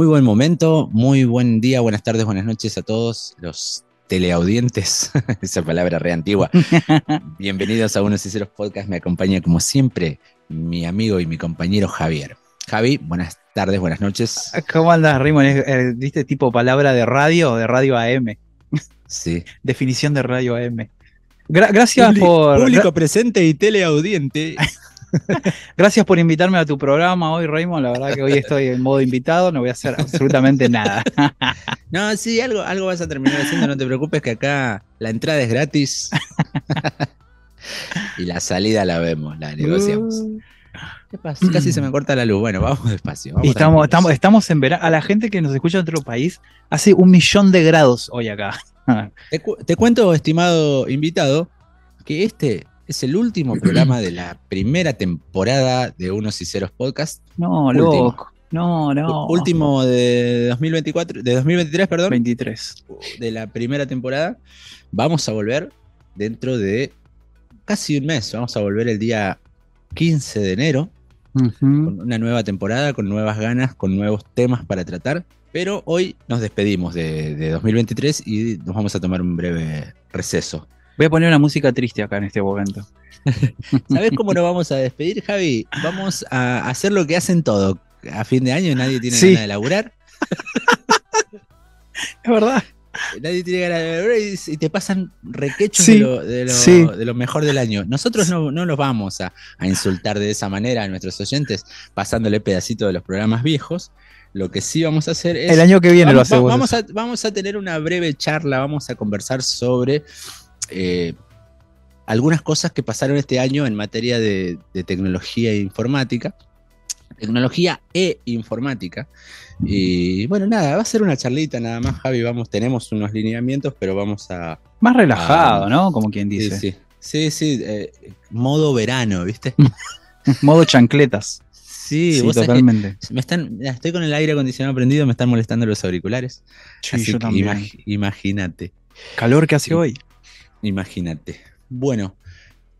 Muy buen momento, muy buen día, buenas tardes, buenas noches a todos los teleaudientes, esa palabra re antigua. Bienvenidos a Unos y Ceros Podcast, me acompaña como siempre mi amigo y mi compañero Javier. Javi, buenas tardes, buenas noches. ¿Cómo andas, Rimon? Eh, ¿Viste tipo palabra de radio, de radio AM? Sí. Definición de radio AM. Gra- gracias Publi- por. Público presente y teleaudiente. Gracias por invitarme a tu programa hoy, Raymond. La verdad que hoy estoy en modo invitado, no voy a hacer absolutamente nada. No, sí, algo, algo vas a terminar haciendo, no te preocupes que acá la entrada es gratis. y la salida la vemos, la negociamos. ¿Qué pasa? Casi se me corta la luz. Bueno, vamos despacio. vamos estamos, estamos, estamos en verano. A la gente que nos escucha en otro país, hace un millón de grados hoy acá. Te, cu- te cuento, estimado invitado, que este es el último programa de la primera temporada de Unos y Ceros Podcast. No, Último. loco. No, no. Último de 2024, de 2023, perdón. 23. de la primera temporada. Vamos a volver dentro de casi un mes. Vamos a volver el día 15 de enero con una nueva temporada, con nuevas ganas, con nuevos temas para tratar. Pero hoy nos despedimos de, de 2023 y nos vamos a tomar un breve receso. Voy a poner una música triste acá en este momento. ¿Sabes cómo nos vamos a despedir, Javi? Vamos a hacer lo que hacen todo. A fin de año nadie tiene Sí. ganas de laburar. Es verdad. Nadie tiene ganas de laburar y, te pasan requechos Sí, de, lo, de, lo, sí. de lo mejor del año. Nosotros no, no los vamos a, a insultar de esa manera a nuestros oyentes, pasándole pedacito de los programas viejos. Lo que sí vamos a hacer es. El año que viene lo hacemos. vamos a, vamos a tener una breve charla, vamos a conversar sobre eh, algunas cosas que pasaron este año en materia de, de tecnología e informática. Tecnología e informática. Y bueno, nada, va a ser una charlita nada más, Javi. Vamos, tenemos unos lineamientos, pero vamos a. Más relajado, ¿no? Como quien dice. sí. Sí, sí, eh, modo verano, ¿viste? Modo chancletas. Sí, vos totalmente. me están, estoy con el aire acondicionado prendido, me están molestando los auriculares. Sí, Así yo también. imag- imagínate. Calor que hace hoy. Imagínate. Bueno,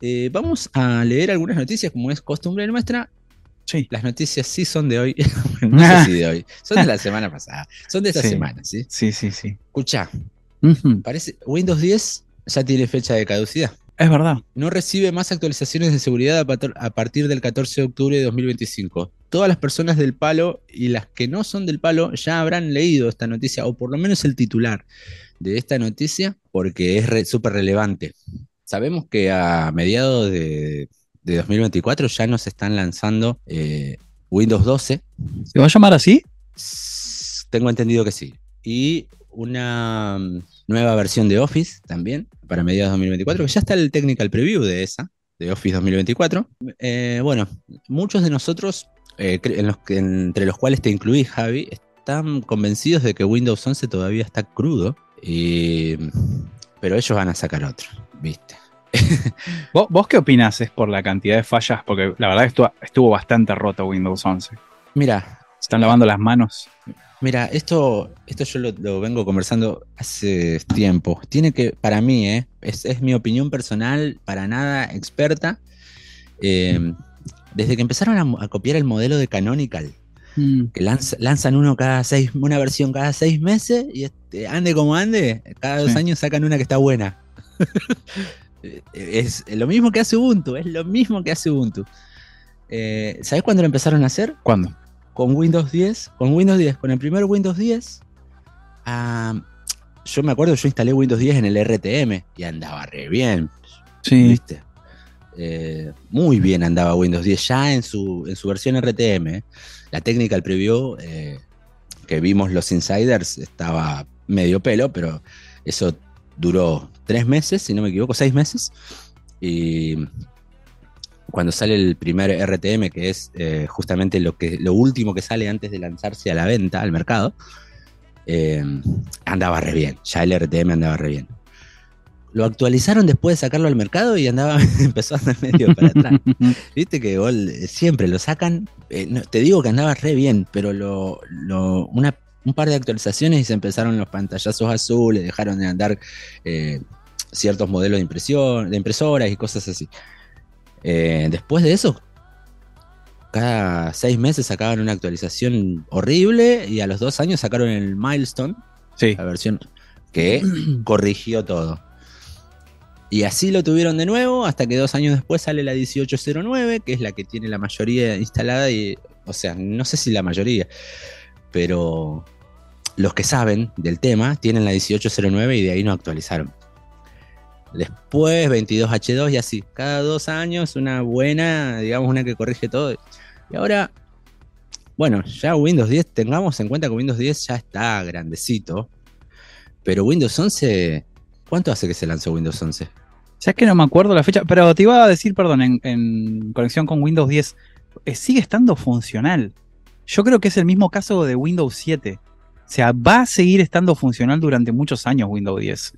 eh, vamos a leer algunas noticias como es costumbre nuestra. Sí. Las noticias sí son de hoy. no sé si de hoy. Son de la semana pasada. Son de esta Sí. semana, ¿sí? Sí, sí, sí. Escucha, parece Windows 10 ya tiene fecha de caducidad. Es verdad. No recibe más actualizaciones de seguridad a partir del 14 de octubre de 2025. Todas las personas del palo y las que no son del palo ya habrán leído esta noticia, o por lo menos el titular de esta noticia, porque es re- súper relevante. Sabemos que a mediados de, de 2024 ya nos están lanzando eh, Windows 12. ¿Se va a llamar así? Tengo entendido que sí. Y una mm, nueva versión de Office también para mediados de 2024, que ya está el technical preview de esa, de Office 2024. Eh, bueno, muchos de nosotros, eh, cre- en los que- entre los cuales te incluí, Javi, están convencidos de que Windows 11 todavía está crudo, y- pero ellos van a sacar otro, ¿viste? ¿Vos, vos qué opinás? ¿Es por la cantidad de fallas? Porque la verdad que estuvo, estuvo bastante roto Windows 11. Mira, Se están lavando las manos. Mira, esto, esto yo lo, lo vengo conversando hace tiempo. Tiene que, para mí, ¿eh? es, es mi opinión personal, para nada experta. Eh, desde que empezaron a, a copiar el modelo de Canonical, que lanza- lanzan uno cada seis, una versión cada seis meses, y este, ande como ande, cada dos Sí. años sacan una que está buena. Eh, es lo mismo que hace Ubuntu, es lo mismo que hace Ubuntu. Eh, ¿Sabes cuándo lo empezaron a hacer? ¿Cuándo? con Windows 10, con Windows 10, con el primer Windows 10, ah, yo me acuerdo, yo instalé Windows 10 en el RTM y andaba re bien, Sí. ¿viste? Eh, muy bien andaba Windows 10 ya en su, en su versión RTM. eh. La técnica al preview eh, que vimos los insiders estaba medio pelo, pero eso duró tres meses, si no me equivoco, seis meses. Y cuando sale el primer RTM, que es eh, justamente lo, que, lo último que sale antes de lanzarse a la venta, al mercado, eh, andaba re bien. Ya el RTM andaba re bien. Lo actualizaron después de sacarlo al mercado y andaba, empezó a andar medio para atrás. Viste que igual, eh, siempre lo sacan. eh, no, te digo que andaba re bien, pero lo, lo- una un par de actualizaciones y se empezaron los pantallazos azules, dejaron de andar eh, ciertos modelos de impresión, de impresoras y cosas así. Eh, después de eso, cada seis meses sacaban una actualización horrible y a los dos años sacaron el Milestone, Sí. la versión que corrigió todo. Y así lo tuvieron de nuevo hasta que dos años después sale la 1809, que es la que tiene la mayoría instalada y, o sea, no sé si la mayoría, pero los que saben del tema tienen la 1809 y de ahí no actualizaron. Después 22H2 y así, cada dos años una buena, digamos, una que corrige todo. Y ahora, bueno, ya Windows 10, tengamos en cuenta que Windows 10 ya está grandecito, pero Windows 11, ¿cuánto hace que se lanzó Windows 11? ¿Sabes que no me acuerdo la fecha? Pero te iba a decir, perdón, en, en conexión con Windows 10, eh, sigue estando funcional. Yo creo que es el mismo caso de Windows 7. O sea, va a seguir estando funcional durante muchos años Windows 10.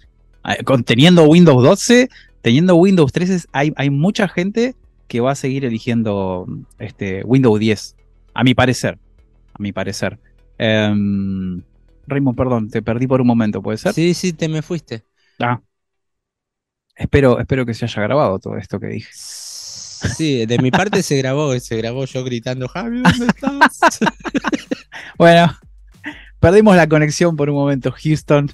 Eh, con- Teniendo Windows 12, teniendo Windows 13, hay, hay mucha gente que va a seguir eligiendo este, Windows 10. A mi parecer. A mi parecer. Em, Raymond, perdón, te perdí por un momento, ¿puede ser? Sí, sí, te me fuiste. Ah. Espero, espero que se haya grabado todo esto que dije. Sí, de mi parte se grabó, se grabó yo gritando, Javi, ¿dónde estás? Bueno, perdimos la conexión por un momento, Houston,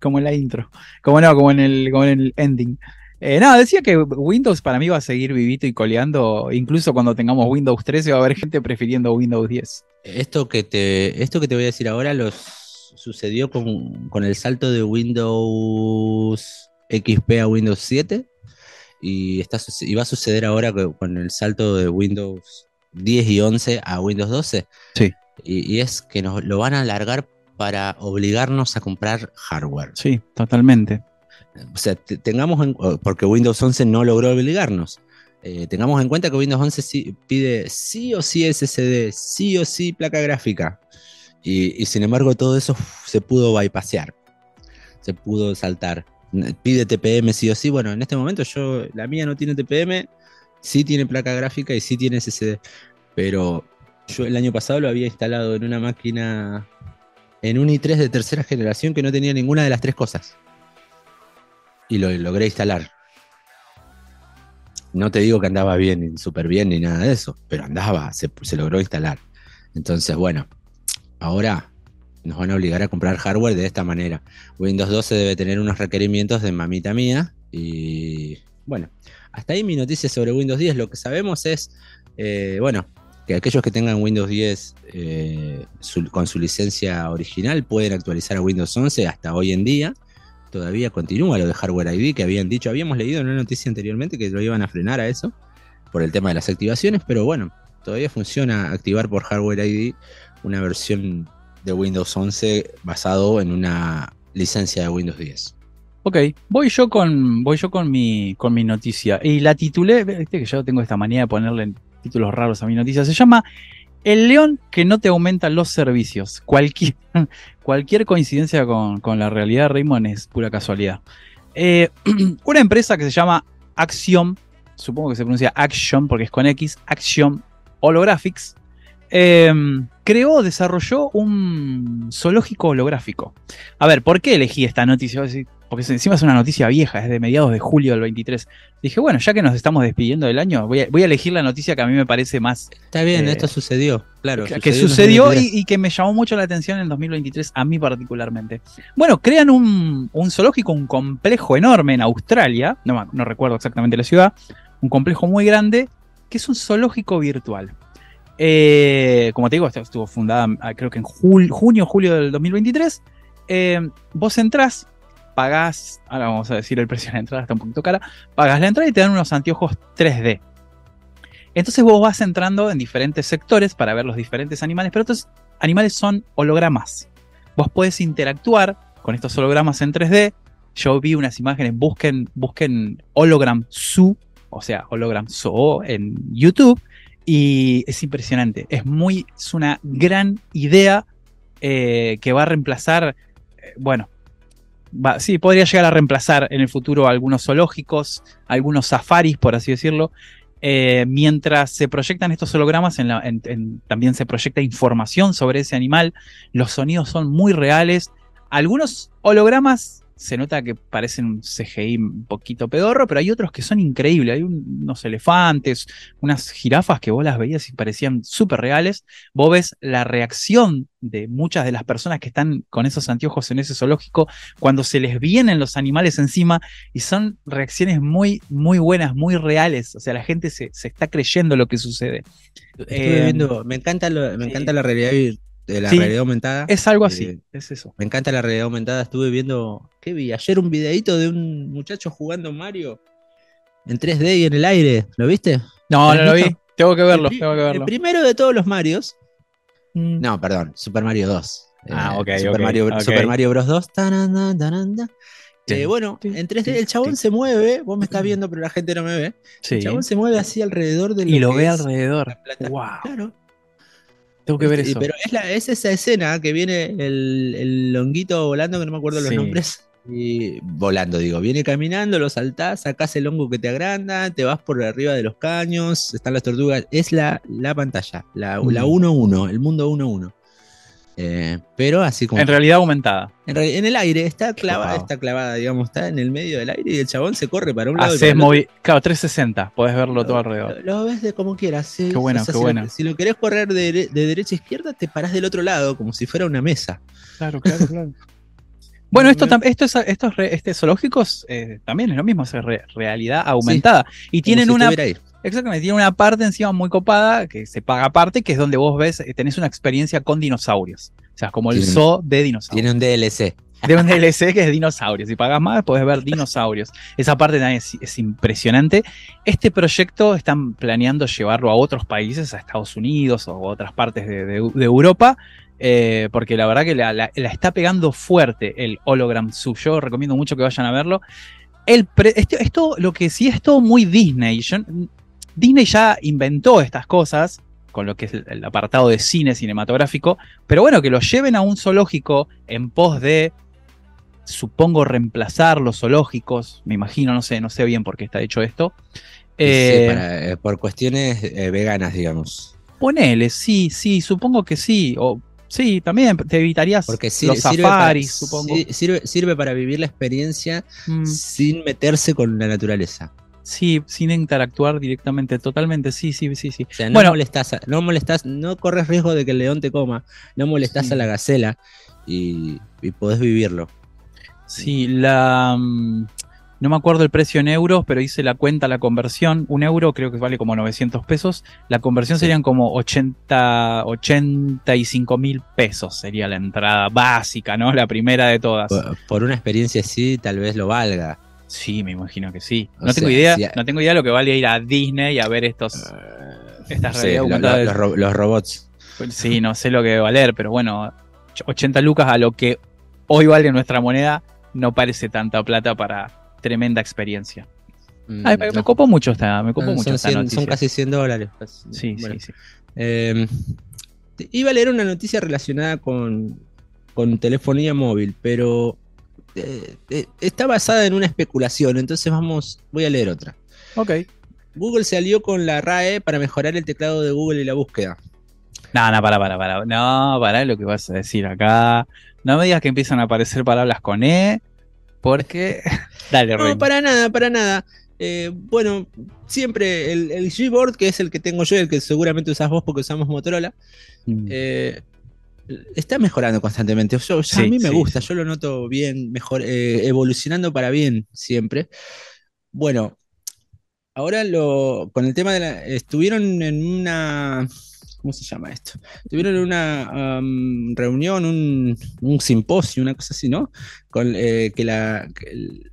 como en la intro. Como no, como en el, como en el ending. Eh, no, decía que Windows para mí va a seguir vivito y coleando. Incluso cuando tengamos Windows 13 va a haber gente prefiriendo Windows 10. Esto que te, esto que te voy a decir ahora los sucedió con, con el salto de Windows XP a Windows 7 y, está, y va a suceder ahora co- con el salto de Windows 10 y 11 a Windows 12. Sí. Y, y es que nos lo van a alargar para obligarnos a comprar hardware. Sí, totalmente. O sea, te- tengamos en, porque Windows 11 no logró obligarnos. Eh, tengamos en cuenta que Windows 11 sí- pide sí o sí SSD, sí o sí placa gráfica. Y, y sin embargo todo eso se pudo bypassear. Se pudo saltar. Pide TPM sí o sí. Bueno, en este momento yo, la mía no tiene TPM, sí tiene placa gráfica y sí tiene SSD. Pero yo el año pasado lo había instalado en una máquina, en un i3 de tercera generación que no tenía ninguna de las tres cosas y lo logré instalar. No te digo que andaba bien, súper bien ni nada de eso, pero andaba, se, se logró instalar. Entonces, bueno, ahora nos van a obligar a comprar hardware de esta manera. Windows 12 debe tener unos requerimientos de mamita mía y bueno, hasta ahí mi noticia sobre Windows 10. Lo que sabemos es, eh, bueno, que aquellos que tengan Windows 10 eh, con su licencia original pueden actualizar a Windows 11 hasta hoy en día todavía continúa lo de Hardware ID que habían dicho, habíamos leído en una noticia anteriormente que lo iban a frenar a eso por el tema de las activaciones, pero bueno, todavía funciona activar por Hardware ID una versión de Windows 11 basado en una licencia de Windows 10. Ok, voy yo con, voy yo con mi, con mi noticia. Y la titulé, viste que yo tengo esta manía de ponerle títulos raros a mi noticia. Se llama El león que no te aumenta los servicios. Cualquier, cualquier coincidencia con, con la realidad, Raymond, es pura casualidad. Eh, una empresa que se llama Axiom, supongo que se pronuncia Action porque es con X, Axiom Holographics, eh, creó, desarrolló un zoológico holográfico. A ver, ¿por qué elegí esta noticia? Porque encima es una noticia vieja, es de mediados de julio del 23. Dije, bueno, ya que nos estamos despidiendo del año, voy a, voy a elegir la noticia que a mí me parece más Está bien, Eh, esto sucedió, claro. que sucedió 2023. y, y que me llamó mucho la atención en 2023, a mí particularmente. Bueno, crean un, un zoológico, un complejo enorme en Australia, no, me- no recuerdo exactamente la ciudad, un complejo muy grande, que es un zoológico virtual. Eh, como te digo, estuvo fundada ah, creo que en jul- junio, julio del 2023. Eh, vos entrás, pagás, ahora vamos a decir el precio de la entrada, está un poquito cara, pagás la entrada y te dan unos anteojos 3D. Entonces vos vas entrando en diferentes sectores para ver los diferentes animales, pero estos animales son hologramas. Vos podés interactuar con estos hologramas en 3D. Yo vi unas imágenes, busquen, busquen hologram zoo, o sea, hologram zoo en YouTube, y es impresionante. Es muy, es una gran idea eh, que va a reemplazar, eh, bueno, sí, podría llegar a reemplazar en el futuro algunos zoológicos, algunos safaris, por así decirlo. eh, mientras se proyectan estos hologramas, también se proyecta información sobre ese animal. Los sonidos son muy reales. Algunos hologramas se nota que parecen un CGI un poquito pedorro, pero hay otros que son increíbles. Hay un- unos elefantes, unas jirafas que vos las veías y parecían súper reales. Vos ves la reacción de muchas de las personas que están con esos anteojos en ese zoológico cuando se les vienen los animales encima y son reacciones muy, muy buenas, muy reales. O sea, la gente se, se está creyendo lo que sucede. Eh, viendo, me encanta, lo- me la realidad, de la Sí. realidad aumentada. Es algo así, Eh, es eso. Me encanta la realidad aumentada. Estuve viendo, ¿qué vi? Ayer un videito de un muchacho jugando Mario en 3D y en el aire. ¿Lo viste? No, ¿lo no lo vi. Tengo que verlo, El pri- tengo que El verlo. primero de todos los Marios. Mm. No, perdón, Super Mario 2. Ah, Eh, ok, Super, ok, Mario. Super Mario Bros. 2. taranda, taranda. Eh, bueno, en 3D sí, el chabón se mueve. Vos me estás viendo, pero la gente no me ve. Sí. El chabón se mueve así alrededor de Y lo que ve es alrededor. la plata- Wow. Claro. Tengo que ver Este, eso. Pero es, la- es esa escena que viene el, el longuito volando, que no me acuerdo los Sí. nombres. Y volando, digo, viene caminando, lo saltás, sacás el hongo que te agranda, te vas por arriba de los caños, están las tortugas. Es la, la pantalla, la Mm. la 1-1, el mundo 1-1. Eh, pero así como. En realidad aumentada. En, el aire, está Qué clavada, está clavada, digamos, está en el medio del aire y el chabón se corre para un lado. Haces movi- Claro, 360. Podés verlo todo alrededor. Lo, lo ves de como quieras. sí. Qué bueno, qué si bueno. Lo, si lo querés correr de, dere- de derecha a izquierda, te parás del otro lado, como si fuera una mesa. Claro, claro, claro. Bueno, esto, es, estos re- este zoológicos eh, también es lo mismo, es re- realidad aumentada. Y tienen si una. Exactamente, tiene una parte encima muy copada que se paga aparte, que es donde vos ves, eh, tenés una experiencia con dinosaurios. O sea, como el Tiene- zoo de dinosaurios. Tiene un DLC. De un DLC que es dinosaurios. Si pagas más, podés ver dinosaurios. Esa parte también es, es impresionante. Este proyecto están planeando llevarlo a otros países, a Estados Unidos o a otras partes de, de- de Europa, eh, porque la verdad que la, la- la está pegando fuerte el Hologram Zoo. Yo recomiendo mucho que vayan a verlo. El pre- esto, lo que sí es todo muy Disney. Yo- Disney ya inventó estas cosas con lo que es el, apartado de cine cinematográfico, pero bueno, que lo lleven a un zoológico en pos de supongo reemplazar los zoológicos, me imagino, no sé, no sé bien por qué está hecho esto. Eh, Sí, para- eh, por cuestiones eh, veganas, digamos. Ponele, sí, sí, supongo que sí. O sí, también te evitarías Porque los sirve, para, safaris, supongo. si- sirve, sirve para vivir la experiencia Mm, sin meterse con la naturaleza. Sí, sin interactuar directamente, totalmente, sí, sí, sí, sí. O sea, no Bueno. molestás, a- no molestás, no corres riesgo de que el león te coma, no molestás Sí. a la gacela y, y podés vivirlo. Sí, la. mm, No me acuerdo el precio en euros, pero hice la cuenta, la conversión. Un euro creo que vale como 900 pesos. La conversión Sí. serían como 80, 85 mil pesos. Sería la entrada básica, ¿no? La primera de todas. Por, por una experiencia así, tal vez lo valga. Sí, me imagino que sí. O No tengo idea, si- no tengo idea lo que vale ir a Disney a ver estos. Estas Sí, realidad lo- lo- los, ro- los robots. Pues Sí, no sé lo que debe valer, pero bueno, 80 lucas a lo que hoy vale nuestra moneda no parece tanta plata para tremenda experiencia. Mm, Ay, me, me no. copó mucho esta, me copó Ah, mucho son, esta 100 noticia. son casi 100 dólares. Sí, Bueno, sí, sí. eh, te- iba a leer una noticia relacionada con, con telefonía móvil, pero eh, eh, está basada en una especulación, entonces vamos, voy a leer otra. Ok. Google se alió con la RAE para mejorar el teclado de Google y la búsqueda. No, no, para, para, para. No, para lo que vas a decir acá. No me digas que empiezan a aparecer palabras con E, porque. Dale, No, para nada, para nada. Eh, bueno, siempre el, el Gboard, que es el que tengo yo, el que seguramente usás vos porque usamos Motorola, Mm. eh, está mejorando constantemente. Yo- ya a mí me sí, gusta, yo lo noto bien, mejor, eh, evolucionando para bien siempre. Bueno, ahora lo, con el tema de la, estuvieron en una, ¿cómo se llama esto? Estuvieron en una reunión, un, un simposio, una cosa así, ¿no? Con eh, que la, que el-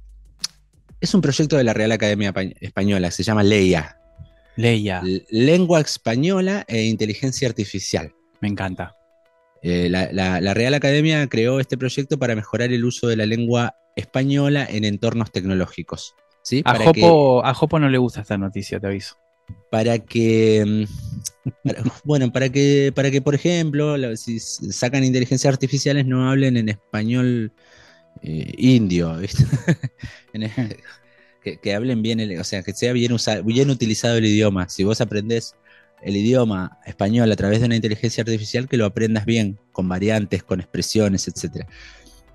es un proyecto de la Real Academia Pa- Española, se llama LEIA, Leia, Lengua Española e Inteligencia Artificial. me encanta. Eh, la, la- la Real Academia creó este proyecto para mejorar el uso de la lengua española en entornos tecnológicos. ¿sí? A Para, que, Jopo, a Jopo no le gusta esta noticia, te aviso. para que, mm, para- bueno, para que, para que, por ejemplo, si sacan inteligencias artificiales no hablen en español eh, indio, ¿viste? Que, que hablen bien, el- o sea, que sea bien, bien utilizado el idioma. Si vos aprendés el idioma español a través de una inteligencia artificial, que lo aprendas bien, con variantes, con expresiones, etc.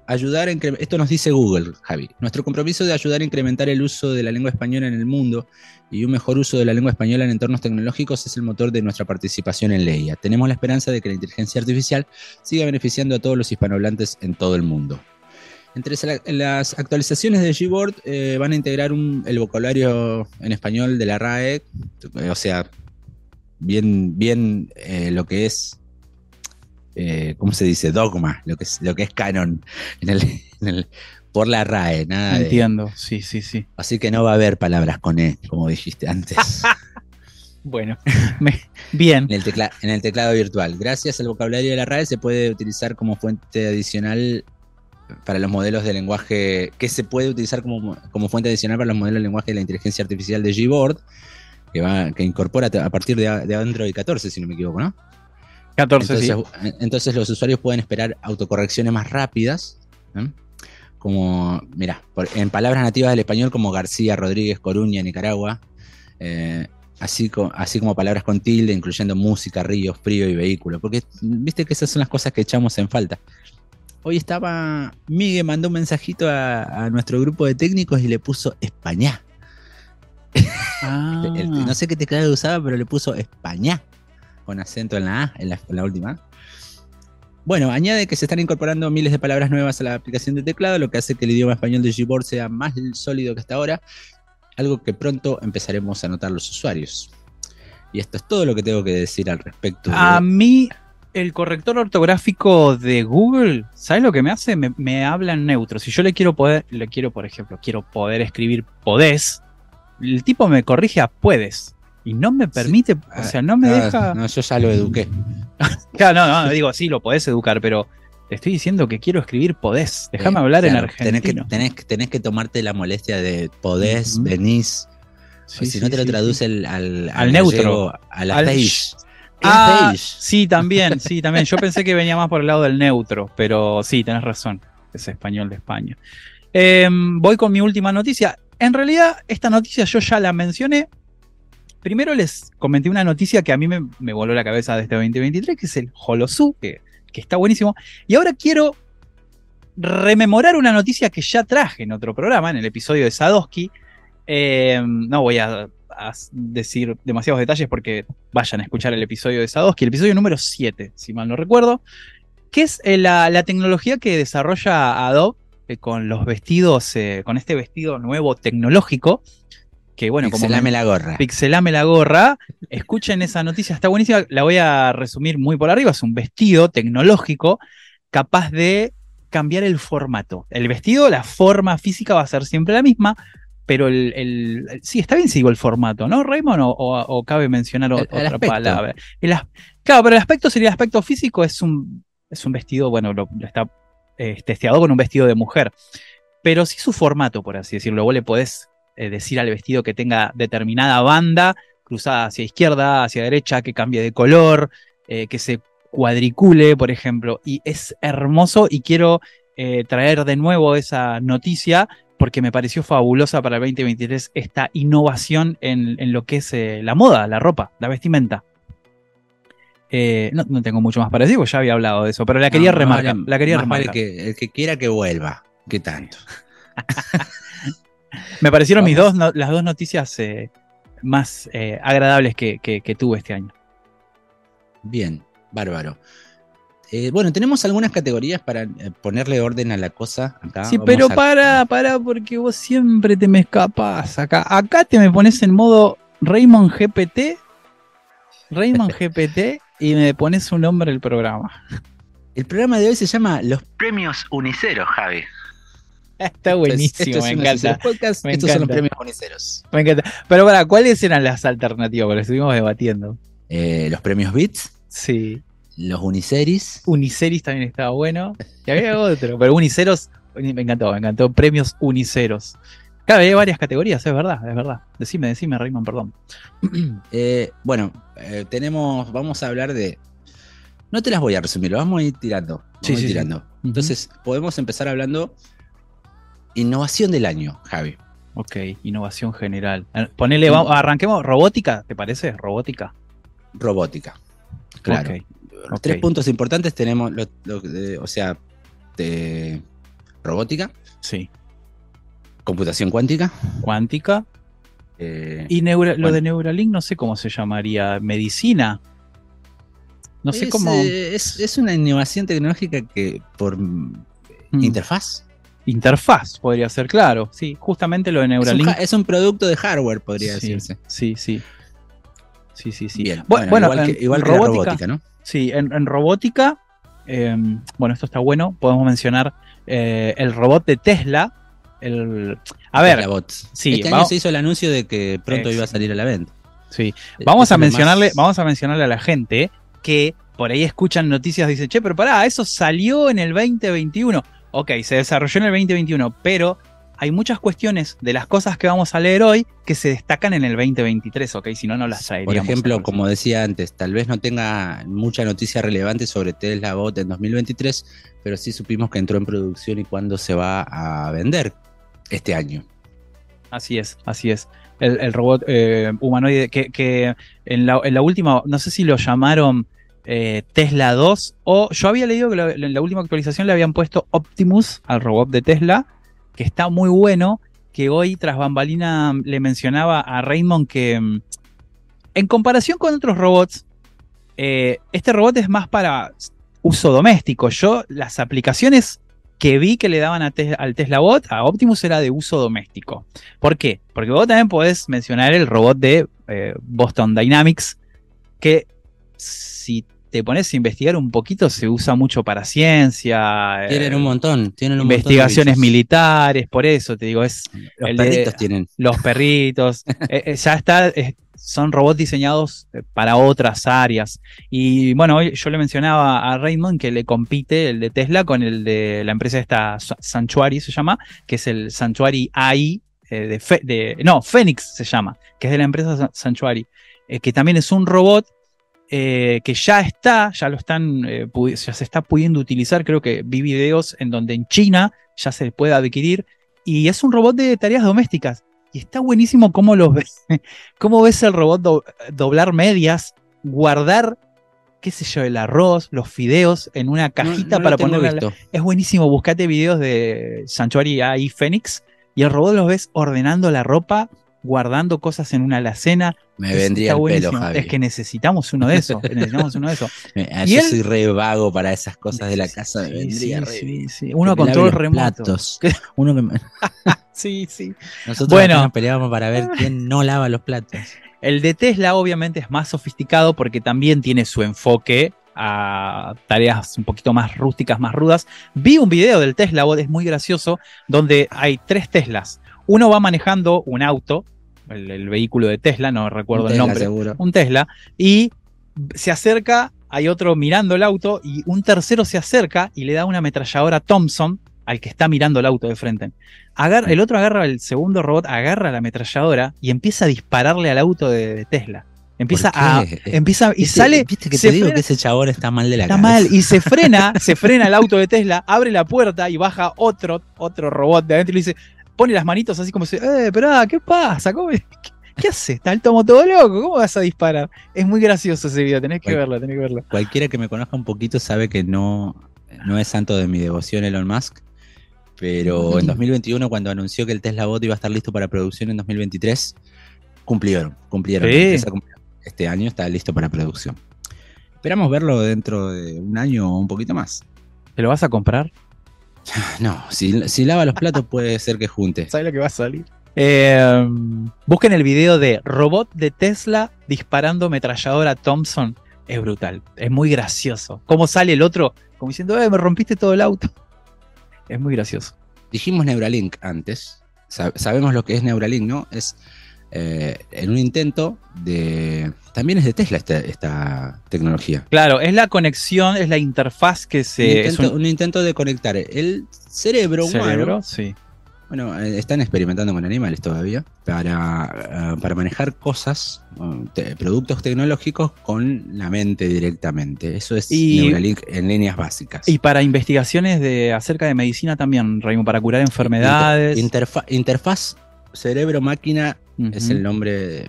Ayudar a esto nos dice Google, Javi. Nuestro compromiso de ayudar a incrementar el uso de la lengua española en el mundo y un mejor uso de la lengua española en entornos tecnológicos es el motor de nuestra participación en Leia. Tenemos la esperanza de que la inteligencia artificial siga beneficiando a todos los hispanohablantes en todo el mundo. Entre las actualizaciones de Gboard eh, van a integrar un- el vocabulario en español de la RAE, o sea, bien, bien eh, lo que es, eh, ¿cómo se dice? Dogma, lo que es, lo que es canon en el- en el- por la RAE. Nada de- Entiendo, sí, sí, sí. así que no va a haber palabras con E, como dijiste antes. Bueno, me- bien. En el, tecla- en el teclado virtual. Gracias al vocabulario de la RAE se puede utilizar como fuente adicional para los modelos de lenguaje, que se puede utilizar como, como fuente adicional para los modelos de lenguaje de la inteligencia artificial de Gboard, que, va, que incorpora a partir de, de Android 14, si no me equivoco, ¿no? 14, Entonces, sí. entonces los usuarios pueden esperar autocorrecciones más rápidas, ¿eh? como, mira, en palabras nativas del español como García, Rodríguez, Coruña, Nicaragua, eh, así, co- así como palabras con tilde, incluyendo música, río, frío y vehículo, porque viste que esas son las cosas que echamos en falta. Hoy estaba, Miguel mandó un mensajito a, a nuestro grupo de técnicos y le puso Españá. Ah, El- no sé qué teclado usaba, pero le puso España con acento en la A, en la, en la última. Bueno, añade que se están incorporando miles de palabras nuevas a la aplicación de teclado, lo que hace que el idioma español de Gboard sea más sólido que hasta ahora, algo que pronto empezaremos a notar los usuarios. Y esto es todo lo que tengo que decir al respecto. de- A mí, el corrector ortográfico de Google, ¿sabes lo que me hace? Me, me habla en neutro. Si yo le quiero poder, le quiero, por ejemplo, quiero poder escribir podés, el tipo me corrige a puedes. Y no me permite, o sea, no me Ah, deja. No, yo ya lo eduqué. Claro, no, no, digo, sí, lo podés educar, pero te estoy diciendo que quiero escribir podés. Déjame Eh, hablar en claro, Tenés que, argentino. tenés, que- tenés que tomarte la molestia de podés, Ujú. venís. Sí, si sí, no te lo traduce el- al, Al neutro. gallego, a la Al page. sh. ¿Qué Ah, page? sí, también, sí, también. Yo pensé que venía más por el lado del neutro, pero sí, tenés razón. Es español de España. Eh, voy con mi última noticia. En realidad, esta noticia yo ya la mencioné. Primero les comenté una noticia que a mí me, me voló la cabeza de este 2023, que es el Holosu, que, está buenísimo. Y ahora quiero rememorar una noticia que ya traje en otro programa, en el episodio de Sadowski. Eh, no voy a, decir demasiados detalles porque vayan a escuchar el episodio de Sadowski, el episodio número 7, si mal no recuerdo, que es eh, la, tecnología que desarrolla Adobe con los vestidos, eh, con este vestido nuevo tecnológico, que bueno, como Pixelame me- la gorra. Pixelame la gorra. Escuchen esa noticia, está buenísima. La voy a resumir muy por arriba. Es un vestido tecnológico capaz de cambiar el formato. El vestido, la forma física va a ser siempre la misma, pero el. el- el- sí, está bien si digo el formato, ¿no, Raymond? O, o- o cabe mencionar El- otra palabra. Claro, pero el aspecto sería el aspecto físico, es un, es un vestido, bueno, lo, lo está eh, testeado con un vestido de mujer. Pero sí su formato, por así decirlo. Vos le podés eh, decir al vestido que tenga determinada banda cruzada hacia izquierda, hacia derecha, que cambie de color, eh, que se cuadricule, por ejemplo. Y es hermoso y quiero traer de nuevo esa noticia porque me pareció fabulosa para el 2023 esta innovación en, lo que es la moda, la ropa, la vestimenta. Eh, no, no tengo mucho más para decir, porque ya había hablado de eso, pero la quería No, remarcar. la quería vale remarcar. que el que quiera que vuelva. ¿Qué tanto? Me parecieron mis dos, no- las dos noticias eh, más eh, agradables que, que- que tuve este año. Bien, bárbaro. Bueno, tenemos algunas categorías para ponerle orden a la cosa acá. Sí, pero a- para, para, porque vos siempre te me escapas acá. Acá te me pones en modo Raymond GPT. Raymond GPT y me pones un nombre del programa. El programa de hoy se llama Los Premios Uniceros, Javi. Está buenísimo, me encanta. Me estos son los premios Uniceros. Me encanta. Pero para, ¿cuáles eran las alternativas? Porque estuvimos debatiendo. Eh, los premios Beats, Sí. los Uniceris. Uniceris también estaba bueno. Y había otro, pero Uniceros, me encantó, me encantó. Premios Uniceros. Claro, hay varias categorías, es verdad, es verdad. Decime, decime, Raymond, perdón. Eh, bueno, eh, tenemos, vamos a hablar de. No te las voy a resumir, lo vamos a ir tirando. Vamos Sí, a ir sí, sí. tirando. Entonces, podemos empezar hablando. Innovación del año, Javi. Ok, innovación general. Eh, Ponele, vamos, arranquemos, robótica, ¿te parece? Robótica. Robótica. Claro. Los Tres puntos importantes tenemos, lo- lo- de- o sea, de robótica, Sí. Computación cuántica. Cuántica. eh, Y lo de Neuralink no sé cómo se llamaría. Medicina. No sé es, cómo. eh, es, es una innovación tecnológica que por mm, interfaz. Interfaz podría ser, claro. Sí, justamente lo de Es un, Neuralink. es un producto de hardware, podría Sí, decirse. Sí, sí. Sí, sí, sí. Bien, bueno, bueno, igual, que, en la robótica- robótica, ¿no? Sí, en, en robótica, eh, bueno, esto está bueno, podemos mencionar eh, el robot de Tesla. El, a ver, sí, este año vamos- se hizo el anuncio de que pronto iba a salir a la venta. sí, vamos Eso a es lo mencionarle, más- vamos a mencionarle a la gente que por ahí escuchan noticias dicen, che, pero pará, eso salió en el 2021. Ok, se desarrolló en el 2021, pero hay muchas cuestiones de las cosas que vamos a leer hoy que se destacan en el 2023, ok, si no, no las traeríamos. Por ejemplo, como decía antes, tal vez no tenga mucha noticia relevante sobre Tesla Bot en 2023, pero sí supimos que entró en producción y cuándo se va a vender este año. Así es, así es. El, robot eh, humanoide que, en, la, última, no sé si lo llamaron eh, Tesla 2 o yo había leído que en la última actualización le habían puesto Optimus al robot de Tesla, que está muy bueno, que hoy tras bambalina le mencionaba a Raymond que mm, en comparación con otros robots, eh, este robot es más para uso doméstico. Yo las aplicaciones que vi que le daban a Tes- al Tesla Bot, a Optimus era de uso doméstico. ¿Por qué? Porque vos también podés mencionar el robot de eh, Boston Dynamics, que si te pones a investigar un poquito se usa mucho para ciencia, eh, Tienen un montón, tienen un investigaciones militares, por eso te digo, es Los de- perritos tienen. los perritos, eh, eh, ya está, eh, son robots diseñados eh, para otras áreas. Y bueno, yo le mencionaba a Raymond que le compite el de Tesla con el de la empresa esta Sa- Sanctuary se llama, que es el Sanctuary AI eh, de, Fe- no, Phoenix se llama, que es de la empresa Sa- Sanctuary, eh, que también es un robot que ya está, ya lo están, ya se está pudiendo utilizar. Creo que vi videos en donde en China ya se puede adquirir y es un robot de tareas domésticas. Y está buenísimo cómo los ves, cómo ves el robot do- doblar medias, guardar, qué sé yo, el arroz, los fideos en una cajita No- no para lo tengo ponerla. visto. Es buenísimo, buscate videos de Sanctuary AI Phoenix y el robot los ves ordenando la ropa, guardando cosas en una alacena. Me vendría el pelo. Javi. Es que necesitamos uno de esos. necesitamos uno de esos. Ah, yo él- soy re vago para esas cosas de la Sí, casa. me sí, vendría sí, re sí, bien. sí. Que Uno me con lave todo el los remoto. platos. Uno que me- Sí, sí. Nosotros Bueno. nos peleábamos para ver quién no lava los platos. El de Tesla obviamente es más sofisticado porque también tiene su enfoque a tareas un poquito más rústicas, más rudas. Vi un video del Tesla es muy gracioso, donde hay tres Teslas. Uno va manejando un auto, el, el vehículo de Tesla, no recuerdo el nombre, seguro. un Tesla, y se acerca, hay otro mirando el auto, y un tercero se acerca y le da una ametralladora Thompson al que está mirando el auto de frente. El otro agarra, el segundo robot agarra la ametralladora y empieza a dispararle al auto de, de Tesla. Empieza ¿Por a. Empieza, y ¿Viste- sale. Viste que se te digo frena- que ese chabón está mal de la Está cabeza. mal. Y se frena, se frena el auto de Tesla, abre la puerta y baja otro, otro robot de adentro y le dice, pone las manitos así como si, eh, esperá, ¿qué pasa? ¿Cómo- ¿Qué, qué hace? Está el tomo todo loco, ¿cómo vas a disparar? Es muy gracioso ese video, tenés que Cual- verlo, tenés que verlo. Cualquiera que me conozca un poquito sabe que no, no es santo de mi devoción Elon Musk. Pero en 2021, cuando anunció que el Tesla Bot iba a estar listo para producción en 2023, cumplieron. Cumplieron. Sí. Este año está listo para producción. Esperamos verlo dentro de un año o un poquito más. ¿Te lo vas a comprar? No, si, si lava los platos puede ser que junte. ¿Sabes lo que va a salir? Eh, busquen el video de robot de Tesla disparando ametralladora Thompson. Es brutal, es muy gracioso. ¿Cómo sale el otro? Como diciendo, eh, me rompiste todo el auto. Es muy gracioso. Dijimos Neuralink antes. Sa- sabemos lo que es Neuralink, ¿no? Es eh, en un intento de. También es de Tesla esta, esta tecnología. Claro, es la conexión, es la interfaz que un, se. es intento, un un intento de conectar el cerebro humano. cerebro, sí. Bueno, eh, están experimentando con animales todavía para, eh, para manejar cosas, te- productos tecnológicos con la mente directamente. Eso es Y- Neuralink en líneas básicas. Y para investigaciones de acerca de medicina también, Raimo, para curar enfermedades. Interfa- interfaz es el nombre de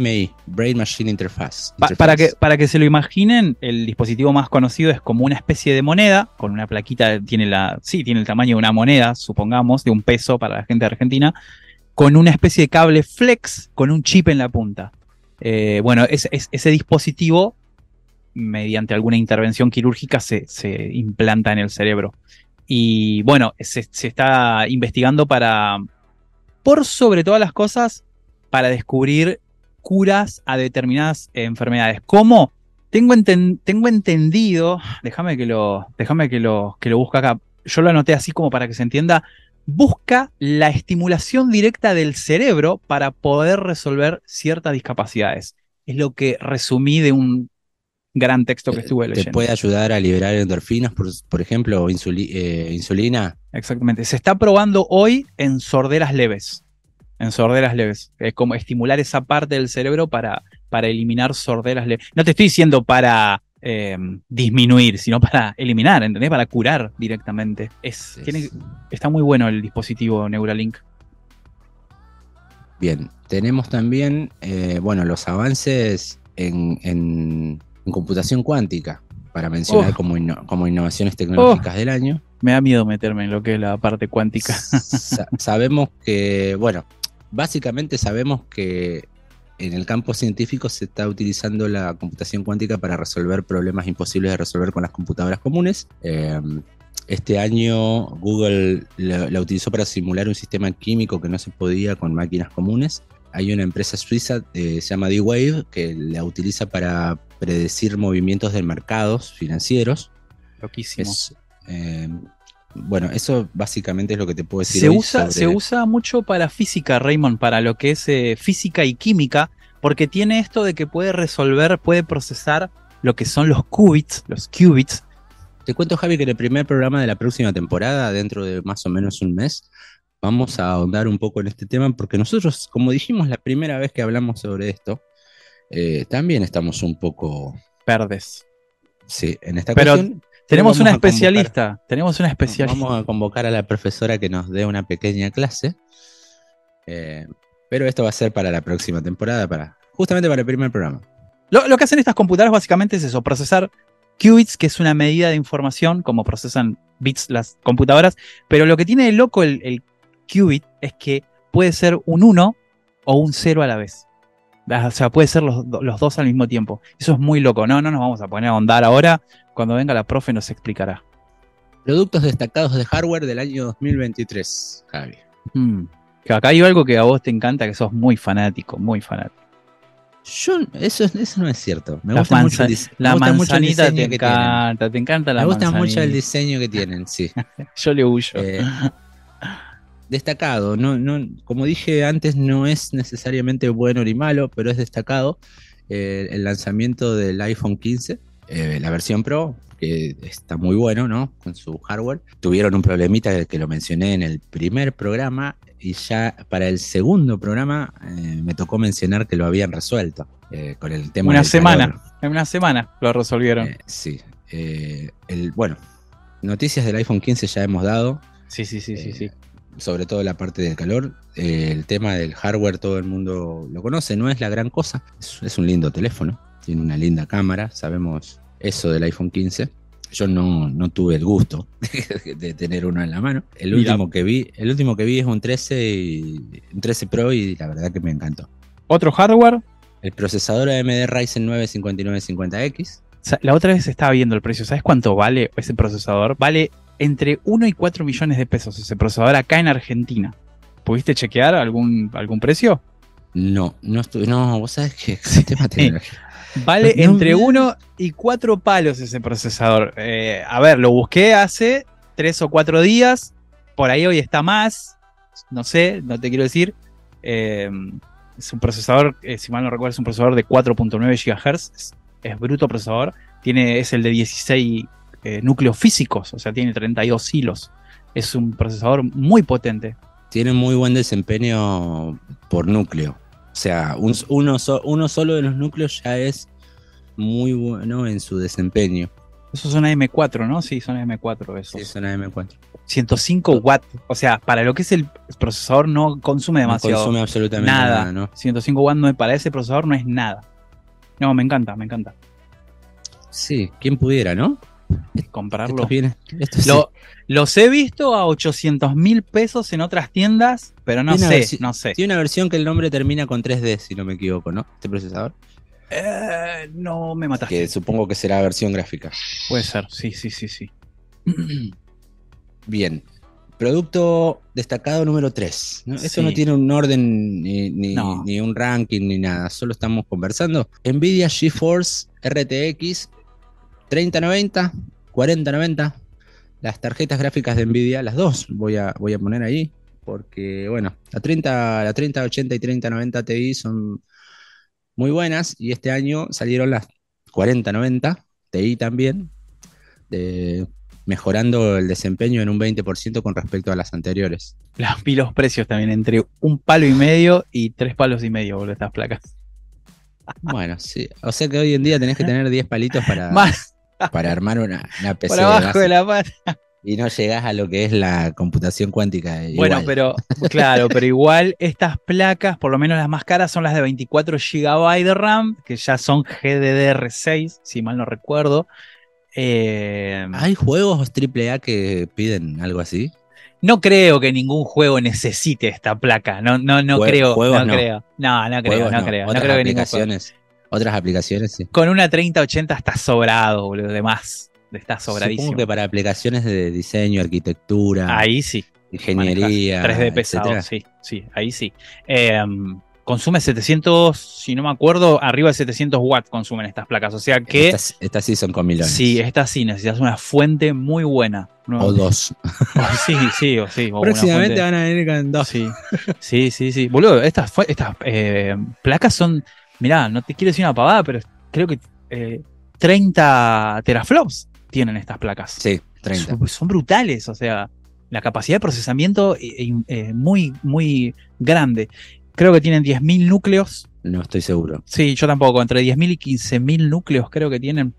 BMI, Brain Machine Interface. Pa- para, que, para que se lo imaginen, el dispositivo más conocido es como una especie de moneda, con una plaquita, tiene la, sí, tiene el tamaño de una moneda, supongamos, de un peso para la gente de Argentina, con una especie de cable flex con un chip en la punta. Eh, bueno, es- es- ese dispositivo, mediante alguna intervención quirúrgica, se, se implanta en el cerebro. Y bueno, se, se está investigando para, por sobre todas las cosas, para descubrir curas a determinadas enfermedades. ¿Cómo? Tengo, enten- tengo entendido, déjame que lo, déjame que lo, que lo busque acá. Yo lo anoté así como para que se entienda. Busca la estimulación directa del cerebro para poder resolver ciertas discapacidades. Es lo que resumí de un gran texto que estuve ¿Te leyendo. puede ayudar a liberar endorfinas, por, por ejemplo, o insuli- eh, insulina? Exactamente. Se está probando hoy en sorderas leves. En sorderas leves. Es como estimular esa parte del cerebro para, para eliminar sorderas leves. No te estoy diciendo para eh, disminuir, sino para eliminar, ¿entendés? Para curar directamente. Es, Es- tiene- está muy bueno el dispositivo Neuralink. Bien, tenemos también, eh, bueno, los avances en, en- en computación cuántica, para mencionar Oh. como, inno- como innovaciones tecnológicas del año. Me da miedo meterme en lo que es la parte cuántica. Sa- sabemos que, bueno, básicamente sabemos que en el campo científico se está utilizando la computación cuántica para resolver problemas imposibles de resolver con las computadoras comunes. Eh, este año Google la, la utilizó para simular un sistema químico que no se podía con máquinas comunes. Hay una empresa suiza, eh, se llama D-Wave, que la utiliza para predecir movimientos de mercados financieros. Loquísimo. Es, eh, bueno, eso básicamente es lo que te puedo decir. Se hoy usa, sobre- se usa mucho para física, Raymond, para lo que es eh, física y química, porque tiene esto de que puede resolver, puede procesar lo que son los qubits, los qubits. Te cuento, Javi, que en el primer programa de la próxima temporada, dentro de más o menos un mes, vamos a ahondar un poco en este tema, porque nosotros, como dijimos la primera vez que hablamos sobre esto, eh, también estamos un poco, verdes. sí, en esta Pero ocasión. Tenemos una convocar- especialista, tenemos una especialista. Vamos a convocar a la profesora que nos dé una pequeña clase. Eh, pero esto va a ser para la próxima temporada, para, justamente para el primer programa. Lo, lo que hacen estas computadoras básicamente es eso, procesar qubits, que es una medida de información, como procesan bits las computadoras, pero lo que tiene de loco el, el qubit es que puede ser un 1 o un 0 a la vez. O sea, puede ser los, los dos al mismo tiempo. Eso es muy loco. No, no nos vamos a poner a ahondar ahora. Cuando venga la profe nos explicará. Productos destacados de hardware del año 2023, Javi. Mm. Que Acá hay algo que a vos te encanta, que sos muy fanático, muy fanático. Yo, eso, eso no es cierto. Me La gusta mucho el, La gusta mucho el manzanita diseño te que tienen. encanta, te encanta la Me gusta mucho manzanita. el diseño que tienen, sí. Yo le huyo. Eh, destacado, no, no, como dije antes, no es necesariamente bueno ni malo, pero es destacado eh, el lanzamiento del iPhone 15, eh, la versión Pro, que está muy bueno, ¿no? Con su hardware. Tuvieron un problemita que lo mencioné en el primer programa y ya para el segundo programa eh, me tocó mencionar que lo habían resuelto eh, con el tema Una del semana. calor. En una semana lo resolvieron. Eh, sí. Eh, el, bueno, noticias del iPhone 15 ya hemos dado sí, sí, sí, sí, sí. sobre todo la parte del calor. El tema del hardware todo el mundo lo conoce, no es la gran cosa. Es, es un lindo teléfono, tiene una linda cámara, sabemos eso del iPhone 15. Yo no, no tuve el gusto de tener uno en la mano. El Mira. último que vi, el último que vi es un 13 y, un 13 Pro y la verdad que me encantó. Otro hardware. El procesador AMD Ryzen 9 5950X. Sa- La otra vez estaba viendo el precio. ¿Sabes cuánto vale ese procesador? Vale entre 1 y 4 millones de pesos ese procesador acá en Argentina. ¿Pudiste chequear algún, algún precio? No, no estuve, no, vos sabés que el tema tecnológico. Vale No, entre no. 1 y 4 palos ese procesador. Eh, a ver, lo busqué hace 3 o 4 días. Por ahí hoy está más. No sé, no te quiero decir. Eh, es un procesador, eh, si mal no recuerdo, es un procesador de 4.9 GHz. Es, es bruto procesador. Tiene, es el de 16 eh, núcleos físicos, o sea, tiene 32 hilos. Es un procesador muy potente. tiene muy buen desempeño por núcleo. O sea, un- uno, so- uno solo de los núcleos ya es muy bueno en su desempeño. Esos son AM4, ¿no? Sí, son AM4 esos. Sí, son AM4. 105 watts. O sea, para lo que es el procesador no consume demasiado. No consume absolutamente nada. nada, ¿no? 105 watts no, para ese procesador no es nada. No, me encanta, me encanta. Sí, quién pudiera, ¿no? Comprarlo. Esto viene- esto sí. Lo- los he visto a 800 mil pesos en otras tiendas, pero no sé, no sé. Tiene una versión que el nombre termina con 3D, si no me equivoco, ¿no? Este procesador. Eh, no me mataste. Que supongo que será versión gráfica. Puede ser, sí, sí, sí, sí. Bien. Producto destacado número 3. Esto Sí. no tiene un orden ni, ni- No. ni un ranking ni nada, solo estamos conversando. Nvidia GeForce RTX 3090, 4090. Las tarjetas gráficas de Nvidia, las dos voy a, voy a poner ahí. Porque, bueno, la 30, la 3080 y 3090 Ti son muy buenas. Y este año salieron las 4090 Ti también. de- mejorando el desempeño en un 20% con respecto a las anteriores. Las vi los precios también, entre un palo y medio y tres palos y medio, boludo, estas placas. Bueno, sí. O sea que hoy en día tenés que tener 10 palitos para, Más para armar una, una PC por de abajo base. de la pata. y no llegás a lo que es la computación cuántica. Bueno, igual. pero claro, pero igual estas placas, por lo menos las más caras, son las de 24 GB de RAM, que ya son GDDR6, si mal no recuerdo. Eh, ¿Hay juegos AAA que piden algo así? no creo que ningún juego necesite esta placa. No, no, no Jue- creo. no, no. creo. No, no creo, Juegos no, creo. No creo que ningún juego. Otras aplicaciones, sí. Con una 3080 está sobrado, boludo, de más. Está sobradísimo. Supongo que para aplicaciones de diseño, arquitectura, Ahí sí. ingeniería, 3D pesado, etcétera. sí, sí, ahí sí. Eh, consume 700, si no me acuerdo, arriba de 700 watts consumen estas placas. O sea que Estas, estas sí son con milones. sí, estas sí necesitas una fuente muy buena. No- O dos. Sí, sí, o sí. o Próximamente van a venir con dos. Sí, sí, sí, sí. Boludo, estas, estas eh, placas son, mirá, no te quiero decir una pavada, pero creo que eh, 30 teraflops tienen estas placas. Sí, 30. Son, son brutales, o sea, la capacidad de procesamiento eh, eh, muy, muy grande. Creo que tienen 10.000 núcleos. No estoy seguro. Sí, yo tampoco, entre 10.000 y 15.000 núcleos creo que tienen.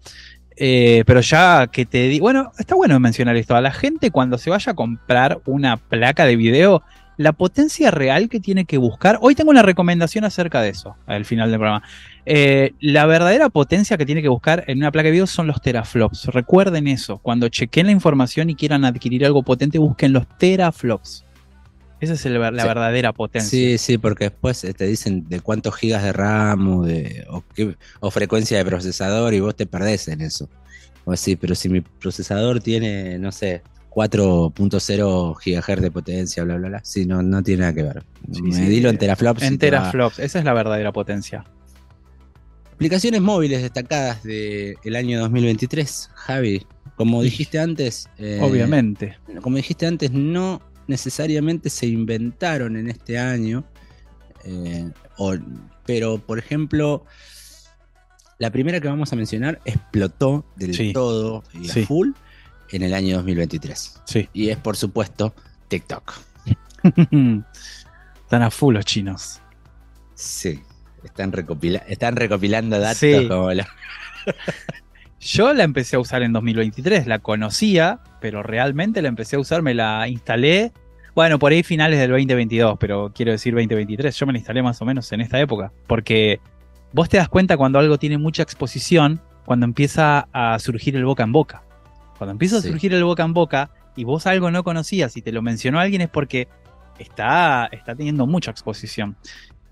Eh, pero ya que te di, bueno, está bueno mencionar esto. A la gente cuando se vaya a comprar una placa de video, la potencia real que tiene que buscar. Hoy tengo una recomendación acerca de eso, al final del programa. Eh, la verdadera potencia que tiene que buscar en una placa de video son los teraflops. Recuerden eso. Cuando chequen la información y quieran adquirir algo potente, busquen los teraflops. Esa es el la Sí. verdadera potencia. Sí, sí, porque después eh, te dicen de cuántos gigas de RAM o, de, o, qué- o frecuencia de procesador y vos te perdés en eso. O sí, pero si mi procesador tiene, no sé, 4.0 GHz de potencia, bla, bla, bla. Sí, no, no tiene nada que ver. Sí, Medilo sí. en teraflops. En teraflops, esa es la verdadera potencia. Aplicaciones móviles destacadas del año 2023, Javi. Como dijiste antes, eh, Obviamente. como dijiste antes, no necesariamente se inventaron en este año, eh, o- pero por ejemplo, la primera que vamos a mencionar explotó del Sí. todo y a full en el año 2023. Sí. Y es por supuesto TikTok. Están a full los chinos. Sí, están, recopila- están recopilando datos Sí. como la- Yo la empecé a usar en 2023, la conocía, pero realmente la empecé a usar, me la instalé, bueno, por ahí finales del 2022, pero quiero decir 2023, yo me la instalé más o menos en esta época, porque vos te das cuenta cuando algo tiene mucha exposición, cuando empieza a surgir el boca en boca. Cuando empieza Sí. a surgir el boca en boca y vos algo no conocías y te lo mencionó alguien es porque está, está teniendo mucha exposición.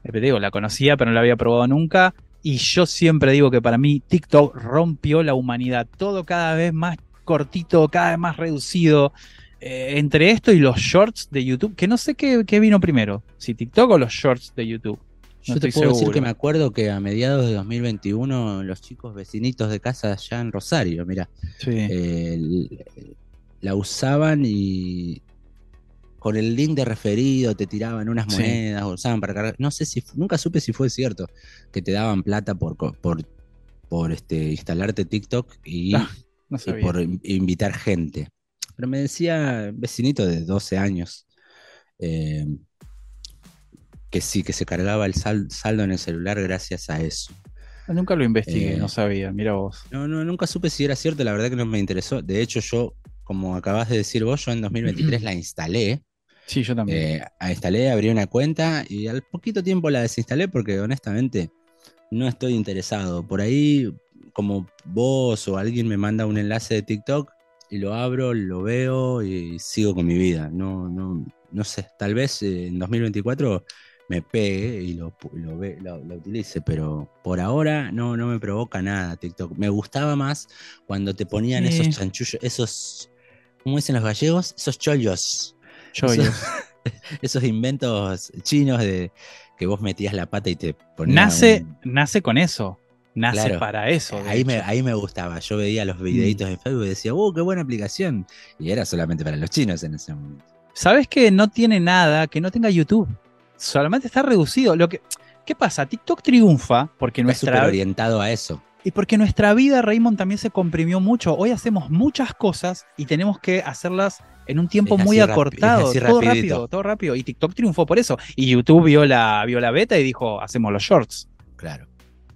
Eh, Te digo, la conocía, pero no la había probado nunca. Y yo siempre digo que para mí TikTok rompió la humanidad. Todo cada vez más cortito, cada vez más reducido. Eh, entre esto y los shorts de YouTube, que no sé qué, qué vino primero, si TikTok o los shorts de YouTube. Yo No te puedo decir que me acuerdo que a mediados de 2021 los chicos vecinitos de casa allá en Rosario, mira, Sí. eh, la usaban y con el link de referido te tiraban unas Sí. monedas, o usaban para cargar. No sé si, nunca supe si fue cierto que te daban plata por, por, por este, instalarte TikTok y, Ah, no y sabía. por in- invitar gente. Pero me decía vecinito de 12 años eh, que sí, que se cargaba el sal- saldo en el celular gracias a eso. Nunca lo investigué, Eh, no sabía, mira vos. No, no, nunca supe si era cierto, la verdad que no me interesó. De hecho, yo, como acabas de decir vos, yo en 2023 la instalé. Sí, yo también. Eh, instalé, abrí una cuenta y al poquito tiempo la desinstalé porque honestamente no estoy interesado. Por ahí, como vos o alguien me manda un enlace de TikTok y lo abro, lo veo y sigo con mi vida. No, no, no sé, tal vez eh, en 2024 me pegue y lo, lo, ve- lo- lo utilice, pero por ahora no, no me provoca nada TikTok. Me gustaba más cuando te ponían Sí. esos chanchullos, esos, ¿cómo dicen los gallegos? Esos chollos yo. esos inventos chinos de que vos metías la pata y te ponías. Nace, un- nace con eso. Nace Claro. para eso. Ahí me, hecho. Mm. ahí me gustaba. Yo veía los videitos en Facebook y decía, ¡uh, qué buena aplicación! Y era solamente para los chinos en ese momento. ¿Sabes que no tiene nada que no tenga YouTube? Solamente está reducido. Lo que, ¿Qué pasa? TikTok triunfa porque Está súper nuestra, orientado a eso. y porque nuestra vida, Raymond, también se comprimió mucho. Hoy hacemos muchas cosas y tenemos que hacerlas en un tiempo muy acortado. todo rapidito. rápido, todo rápido. Y TikTok triunfó por eso. Y YouTube vio la, vio la beta y dijo, hacemos los shorts. Claro.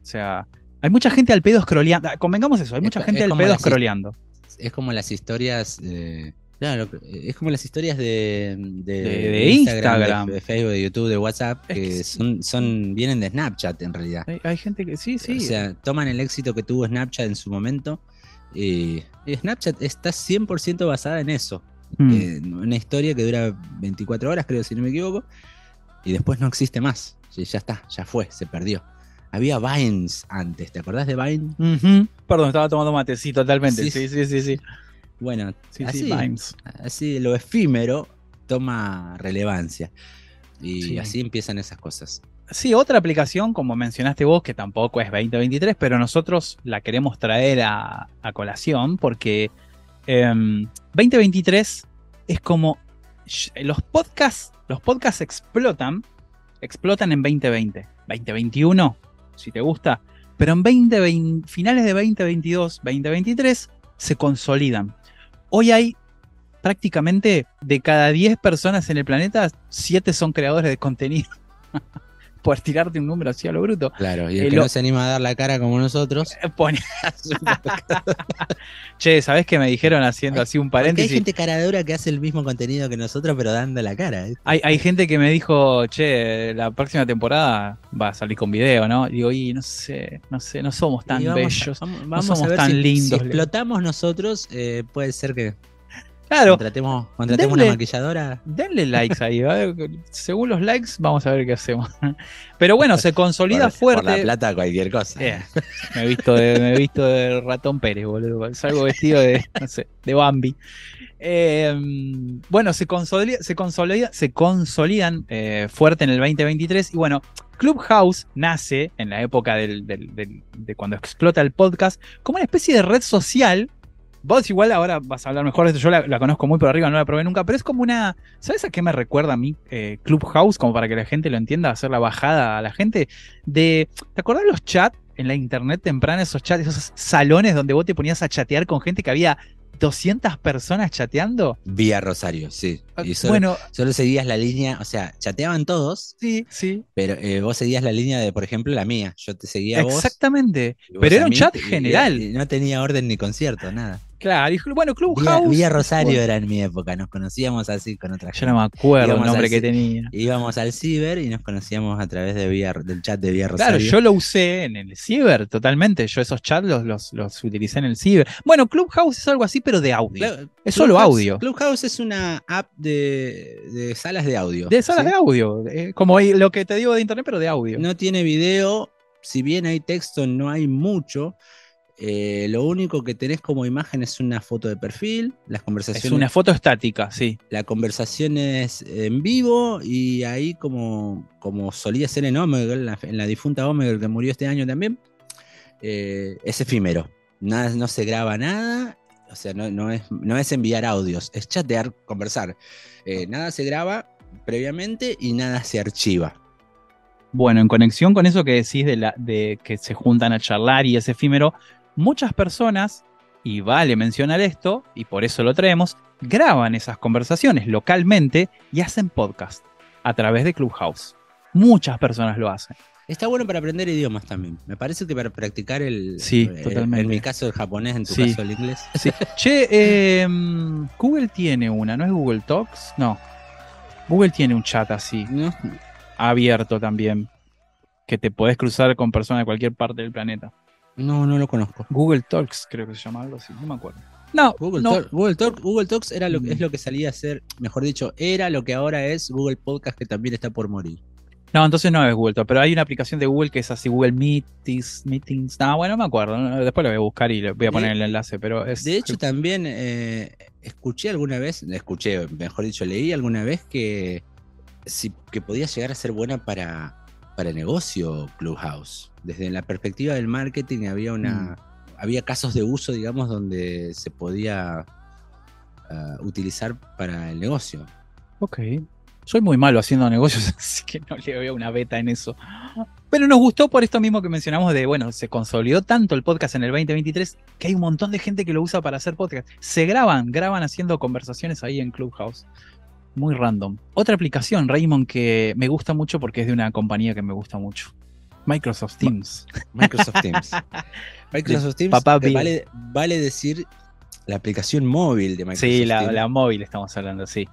O sea, hay mucha gente al pedo scrolleando. Ah, Convengamos eso, hay mucha gente es al pedo scrolleando. Es como las historias. eh, claro, es como las historias de, de, De- de Instagram. de, de Facebook, de YouTube, de WhatsApp, Es que son, son, vienen de Snapchat en realidad. Hay, hay gente que sí, sí. O sea, toman el éxito que tuvo Snapchat en su momento y, y Snapchat está 100% basada en eso. Mm. Eh, una historia que dura 24 horas, creo, si no me equivoco, y después no existe más. Ya está, ya fue, se perdió. Había Vines antes, ¿te acordás de Vine? Perdón, estaba tomando mate, sí, totalmente. Sí, Sí, sí, sí, sí. Bueno, Sí, así, sí, así lo efímero toma relevancia. Y Sí. así empiezan esas cosas. Sí, otra aplicación, como mencionaste vos, que tampoco es 2023, pero nosotros la queremos traer a, a colación porque em, 2023 es como los podcasts, los podcasts explotan, explotan en 2020, 2021, si te gusta, pero en 2020, finales de 2022, 2023 se consolidan. Hoy hay prácticamente de cada 10 personas en el planeta, 7 son creadores de contenido. Por tirarte un número así a lo bruto. Claro, y el Eh, que lo- no se anima a dar la cara como nosotros. Pone- che, ¿sabés que me dijeron haciendo así un Porque hay paréntesis? gente cara dura que hace el mismo contenido que nosotros, pero dando la cara. ¿eh? Hay, hay gente que me dijo, che, la próxima temporada va a salir con video, ¿no? Digo, y no sé, no sé, no somos tan vamos bellos. vamos, no somos a ver tan si, lindos, Si explotamos nosotros, eh, puede ser que Claro, contratemos, contratemos una maquilladora. denle likes ahí, ¿vale? según los likes vamos a ver qué hacemos. Pero bueno, se consolida por, fuerte. por la plata, cualquier cosa. Eh, me he visto de, me he visto de ratón Pérez, boludo. Salgo vestido de, no sé, de Bambi. Eh, bueno, se, consolida, se, consolida, se consolidan eh, fuerte en el 2023. Y bueno, Clubhouse nace en la época del- del- del- de cuando explota el podcast como una especie de red social. Vos igual ahora vas a hablar mejor de esto, yo la, la conozco muy por arriba, no la probé nunca, pero es como una... ¿Sabes a qué me recuerda a mí eh, Clubhouse? Como para que la gente lo entienda, hacer la bajada a la gente. De, ¿Te acordás los chats en la internet temprana, esos chats, esos salones donde vos te ponías a chatear con gente que había 200 personas chateando? Vía Rosario, sí. Y solo, bueno, solo seguías la línea, o sea, chateaban todos, sí, sí. pero eh, vos seguías la línea de, por ejemplo, la mía. Yo te seguía a vos. Exactamente. vos Pero era un chat y- general. y no tenía orden ni concierto, nada. Claro, bueno, Clubhouse. Vía Rosario era en mi época, nos conocíamos así con otra Yo no me acuerdo el nombre al que tenía. Íbamos al ciber y nos conocíamos a través de vía, del chat de Vía Claro, Rosario. yo lo usé en el ciber, totalmente. Yo esos chats los, los, los utilicé en el ciber. Bueno, Clubhouse es algo así, pero de audio. Claro, Es solo Clubhouse- audio. Clubhouse es una app de, de salas de audio. De salas ¿sí? de audio. eh, como lo que te digo de internet, pero de audio. No tiene video, si bien hay texto, no hay mucho. Eh, lo único que tenés como imagen es una foto de perfil, las es conversaciones, una foto estática, sí. la conversación es en vivo y ahí como, como solía ser en Omegle, en la, en la difunta Omegle que murió este año también, eh, es efímero. Nada, no se graba nada, o sea, no, no es, no es enviar audios, es chatear, conversar. Eh, nada se graba previamente y nada se archiva. Bueno, en conexión con eso que decís de, la, de que se juntan a charlar y es efímero, muchas personas, y vale mencionar esto, y por eso lo traemos, graban esas conversaciones localmente y hacen podcast a través de Clubhouse. Muchas personas lo hacen. Está bueno para aprender idiomas también. Me parece que para practicar el. Sí, eh, totalmente. En mi caso el japonés, en tu Sí. caso el inglés. Sí. Che, eh, Google tiene una, ¿no es Google Talks? No. Google tiene un chat así, ¿No? abierto también, que te podés cruzar con personas de cualquier parte del planeta. No, no lo conozco. Google Talks, creo que se llama algo así, no me acuerdo. No, Google, no. Talk- Google, Talk- Google Talks era lo, Mm. es lo que salía a ser, mejor dicho, era lo que ahora es Google Podcast, que también está por morir. No, entonces no es Google Talk, pero hay una aplicación de Google que es así, Google Meetings, Meetings. No, bueno, no me acuerdo. Después lo voy a buscar y le voy a poner De- el enlace, pero es. De hecho, también eh, escuché alguna vez, escuché, mejor dicho, leí alguna vez que, si, que podía llegar a ser buena para, para negocio Clubhouse. Desde la perspectiva del marketing había Mm. una había casos de uso, digamos, donde se podía ah, utilizar para el negocio. Ok. Soy muy malo haciendo negocios, así que no le veo una beta en eso. Pero nos gustó por esto mismo que mencionamos de, bueno, se consolidó tanto el podcast en el 2023 que hay un montón de gente que lo usa para hacer podcast. Se graban, graban haciendo conversaciones ahí en Clubhouse. Muy random. Otra aplicación, Raymond, que me gusta mucho porque es de una compañía que me gusta mucho. Microsoft Teams. Microsoft Teams. Microsoft Teams Papá eh, vale, vale decir la aplicación móvil de Microsoft Sí, la, Teams. la móvil estamos hablando, sí.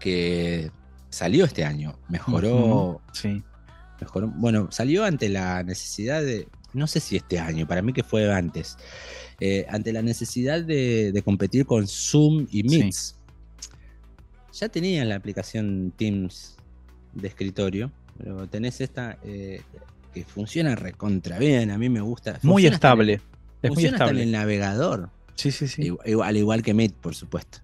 que salió este año. Mejoró, Sí. mejoró. Bueno, salió ante la necesidad de. No sé si este año, para mí que fue antes. eh, ante la necesidad de, de competir con Zoom y Sí. Meets. Ya tenían la aplicación Teams de escritorio, pero tenés esta eh, que funciona recontra bien. A mí me gusta. Muy estable. Es muy funciona hasta en estable. el navegador. Sí, sí, sí. Igual, al igual que Meet, por supuesto.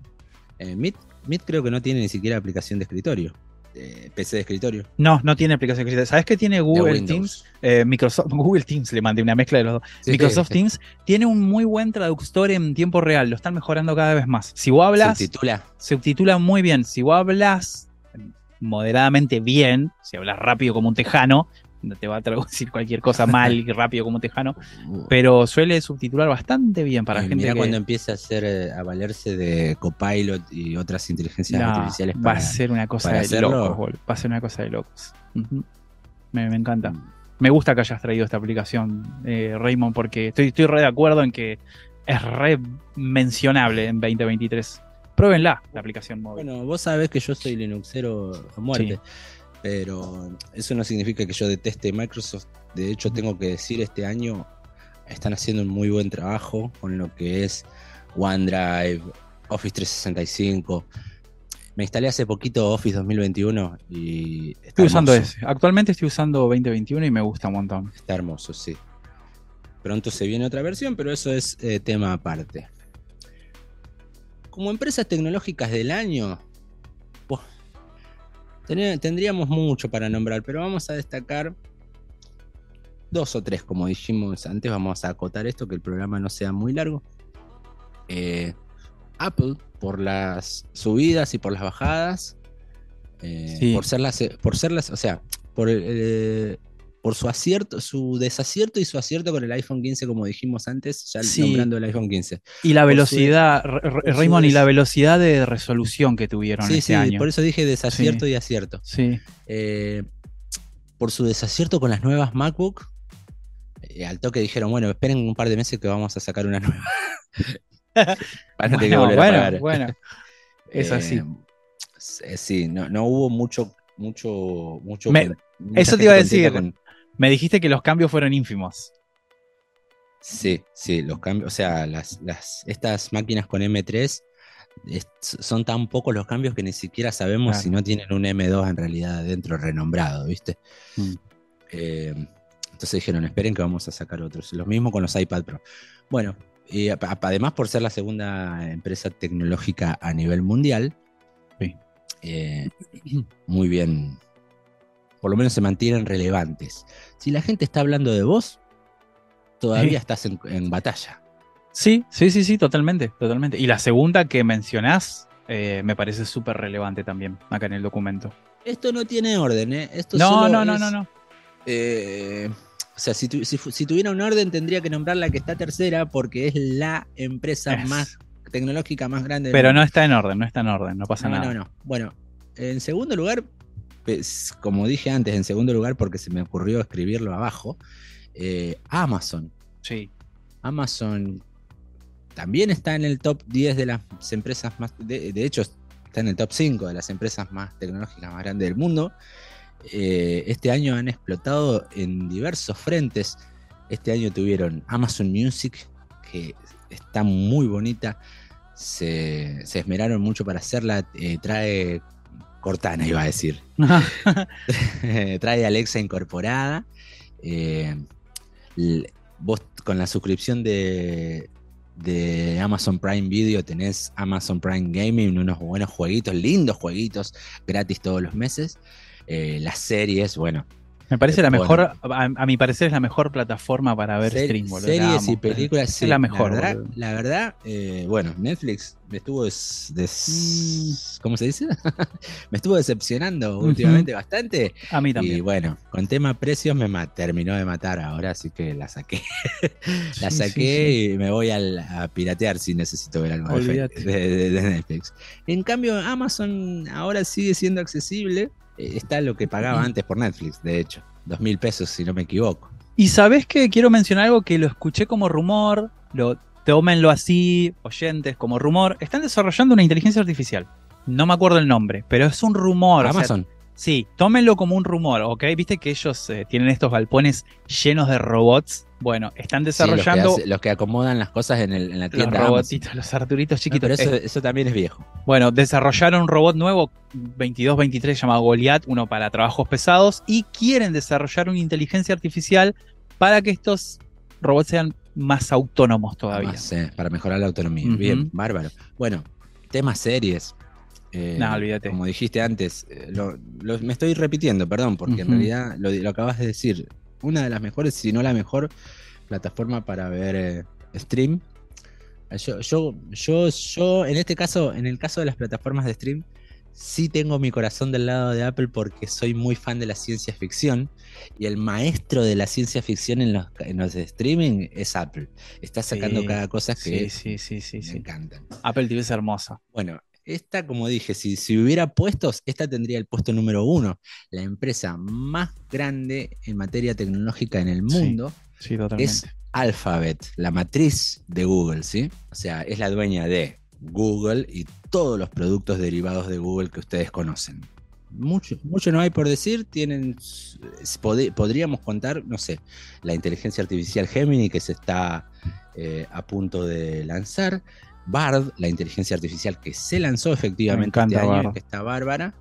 Eh, Meet, Meet creo que no tiene ni siquiera aplicación de escritorio. eh, PC de escritorio. No, no tiene aplicación que ¿Sabes qué tiene de Google. Teams? Eh, Microsoft, Google Teams le mandé una mezcla de los dos. Sí, Microsoft sí. Teams tiene un muy buen traductor en tiempo real, lo están mejorando cada vez más. Si vos hablas, Subtitula. subtitula muy bien. Si vos hablas moderadamente bien, si hablas rápido como un tejano, no te va a traducir cualquier cosa mal y rápido como tejano, pero suele subtitular bastante bien para Eh, gente que cuando empieza a hacer eh, a valerse de Copilot y otras inteligencias No, artificiales va a ser una cosa de hacerlo. locos, boludo. va a ser una cosa de locos. Me, me encanta. Me gusta que hayas traído esta aplicación, eh, Raymond, porque estoy, estoy re de acuerdo en que es re mencionable en 2023. Pruébenla, la aplicación móvil. Bueno, vos sabés que yo soy Linuxero a muerte, pero eso no significa que yo deteste Microsoft. De hecho, tengo que decir, este año están haciendo un muy buen trabajo con lo que es OneDrive, Office 365. Me instalé hace poquito Office 2021 y está estoy usando ese. Actualmente estoy usando 2021 y me gusta un montón. Está hermoso, sí. Pronto se viene otra versión, pero eso es eh, tema aparte. Como empresas tecnológicas del año, tendríamos mucho para nombrar, pero vamos a destacar dos o tres, como dijimos antes. Vamos a acotar esto, que el programa no sea muy largo. Eh, Apple, por las subidas y por las bajadas, eh, Sí. por ser las, por ser las, o sea, por el, eh, por su acierto, su desacierto y su acierto con el iPhone 15, como dijimos antes, ya Sí. nombrando el iPhone 15. Y la Por velocidad, su Raymond, y la velocidad de resolución que tuvieron Sí, este sí, año. por eso dije desacierto y acierto. Sí, Eh, por su desacierto con las nuevas MacBook, eh, al toque dijeron, bueno, esperen un par de meses que vamos a sacar una nueva. Van a tener que Bueno, volver a bueno, pagar. bueno. Es Eh, así. s- Sí, no, no hubo mucho, mucho, mucho. Me- eso te iba a decir. con- Me dijiste que los cambios fueron ínfimos. Sí, sí, los cambios, o sea, las, las, estas máquinas con M3 es- son tan pocos los cambios que ni siquiera sabemos Claro. si no tienen un M2 en realidad dentro renombrado, ¿viste? Mm. Eh, entonces dijeron, esperen que vamos a sacar otros. Lo mismo con los iPad Pro. Bueno, y además por ser la segunda empresa tecnológica a nivel mundial, Sí. eh, muy bien, por lo menos se mantienen relevantes. Si la gente está hablando de vos, todavía Sí. estás en, en batalla. Sí, sí, sí, sí, totalmente, totalmente. Y la segunda que mencionás eh, me parece súper relevante también acá en el documento. Esto no tiene orden, ¿eh? Esto No, solo no, no, es, no, no. eh, o sea, si, tu- si fu- si tuviera un orden, tendría que nombrar la que está tercera porque es la empresa Es. más tecnológica más grande. Pero no está en orden, no está en orden, no pasa no, nada. no, no. Bueno, en segundo lugar, como dije antes, en segundo lugar, porque se me ocurrió escribirlo abajo, eh, Amazon. Sí. Amazon también está en el top 10 de las empresas más, de, de hecho está en el top 5 de las empresas más tecnológicas más grandes del mundo. Eh, este año han explotado en diversos frentes. Este año tuvieron Amazon Music, que está muy bonita. Se, se esmeraron mucho para hacerla. eh, trae Cortana, iba a decir. trae Alexa incorporada. Eh, vos con la suscripción de, de Amazon Prime Video tenés Amazon Prime Gaming, unos buenos jueguitos, lindos jueguitos gratis todos los meses. Eh, las series, bueno, Me parece la mejor, a, a mi parecer es la mejor plataforma para ver ser- stream, boludo. La series amo. y películas. Es sí, la mejor, La verdad, boludo. la verdad, eh, bueno, Netflix me estuvo des- des- ¿cómo se dice? me estuvo decepcionando últimamente bastante. A mí Y también. bueno, con tema precios me ma- terminó de matar ahora, así que la saqué. la saqué sí, sí. y me voy al- a piratear si necesito ver algo de Netflix. En cambio, Amazon ahora sigue siendo accesible. Eh, Está lo que pagaba antes por Netflix, de hecho. Dos mil pesos, si no me equivoco. Y sabes que quiero mencionar algo que lo escuché como rumor, lo tómenlo así, oyentes, como rumor. Están desarrollando una inteligencia artificial. No me acuerdo el nombre, pero es un rumor. o sea, Amazon. sí, tómenlo como un rumor, ¿ok? Viste que ellos eh, tienen estos galpones llenos de robots. Bueno, están Sí, desarrollando los, que hace- los que acomodan las cosas en, el- en la los tienda. Amazon. robotitos, los arturitos No, chiquitos. pero eso, Eh, eso también es viejo. Bueno, desarrollaron un robot nuevo, 22-23, llamado Goliath, uno para trabajos pesados, y quieren desarrollar una inteligencia artificial para que estos robots sean más autónomos todavía. Más, eh, para mejorar la autonomía. Bien, bárbaro. Bueno, temas series. Eh, No, olvídate. Como dijiste antes, eh, lo- lo- me estoy repitiendo, perdón, porque en realidad lo, lo acabas de decir. Una de las mejores, si no la mejor, plataforma para ver eh, stream. Yo, yo, yo, yo, en este caso, en el caso de las plataformas de stream, sí tengo mi corazón del lado de Apple porque soy muy fan de la ciencia ficción y el maestro de la ciencia ficción en los, en los streaming es Apple. Está sacando Sí, cada cosa que Sí, sí, me sí. encantan. Apple TV es hermosa. Bueno, esta, como dije, si, si hubiera puestos, esta tendría el puesto número uno. La empresa más grande en materia tecnológica en el mundo Sí, totalmente. es Alphabet, la matriz de Google, ¿sí? O sea, es la dueña de Google y todos los productos derivados de Google que ustedes conocen. Mucho, mucho no hay por decir, tienen, pod- podríamos contar, no sé, la inteligencia artificial Gemini que se está eh, a punto de lanzar, Bard, la inteligencia artificial que se lanzó efectivamente este año, Bard. que está bárbara,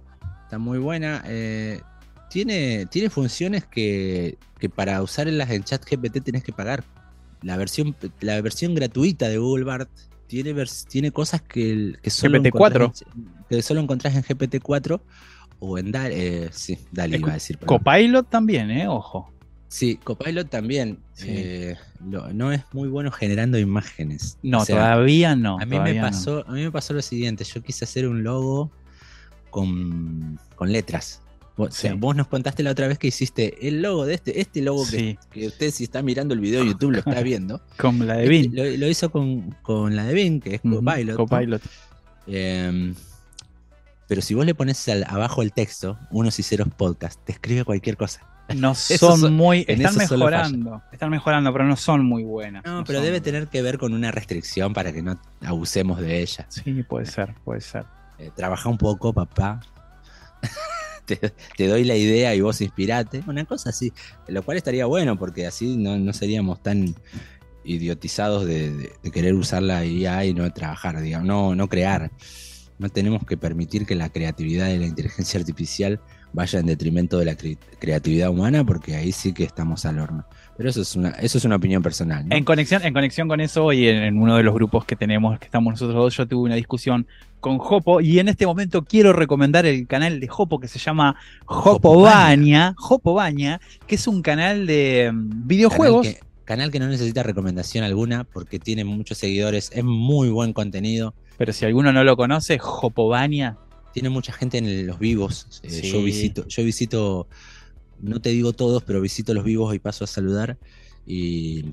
está muy buena. eh, tiene, tiene funciones que, que para usarlas en chat GPT tenés que pagar. La versión, la versión gratuita de Google Bard tiene, vers- tiene cosas que, que solo GPT-4. encontrás en- que solo encontrás en GPT-4 o en DALI. eh, sí, DALI iba a decir. perdón. Copilot también, ¿eh? Ojo. Sí, Copilot también. Sí. eh, lo- no es muy bueno generando imágenes. No, O sea, todavía no. a mí me no. pasó, a mí me pasó lo siguiente, yo quise hacer un logo con, con letras. Vos, o sea, Sí. vos nos contaste la otra vez que hiciste el logo de este, este logo que, Sí. que usted si está mirando el video de YouTube lo está viendo. Con la de Este Bing. lo, lo hizo con, con la de Bing, que es Copilot. ¿no? Copilot. Em, pero si vos le pones al- abajo el texto, unos y ceros podcast, te escribe cualquier cosa. No son so- muy. Están mejorando. Están mejorando, pero no son muy buenas. No, no pero debe muy tener que ver con una restricción para que no abusemos de ella. Sí, puede ser, puede ser. Eh, trabaja un poco, papá. te, te doy la idea y vos inspirate. Una cosa así. Lo cual estaría bueno porque así no, no seríamos tan idiotizados de, de- de querer usar la IA y no trabajar, digamos, no, no crear. No tenemos que permitir que la creatividad y la inteligencia artificial vaya en detrimento de la cre- creatividad humana porque ahí sí que estamos al horno. Pero eso es una, eso es una opinión personal. ¿no? En conexión, en conexión con eso, y en, en uno de los grupos que tenemos, que estamos nosotros dos, yo tuve una discusión con Jopo, y en este momento quiero recomendar el canal de Jopo que se llama Jopovania, Jopovania, que es un canal de mm, videojuegos. Canal que, canal que no necesita recomendación alguna porque tiene muchos seguidores, es muy buen contenido. Pero si alguno no lo conoce, Jopovania. Tiene mucha gente en los vivos. eh, Sí. Yo visito, yo visito, no te digo todos, pero visito los vivos y paso a saludar. Y,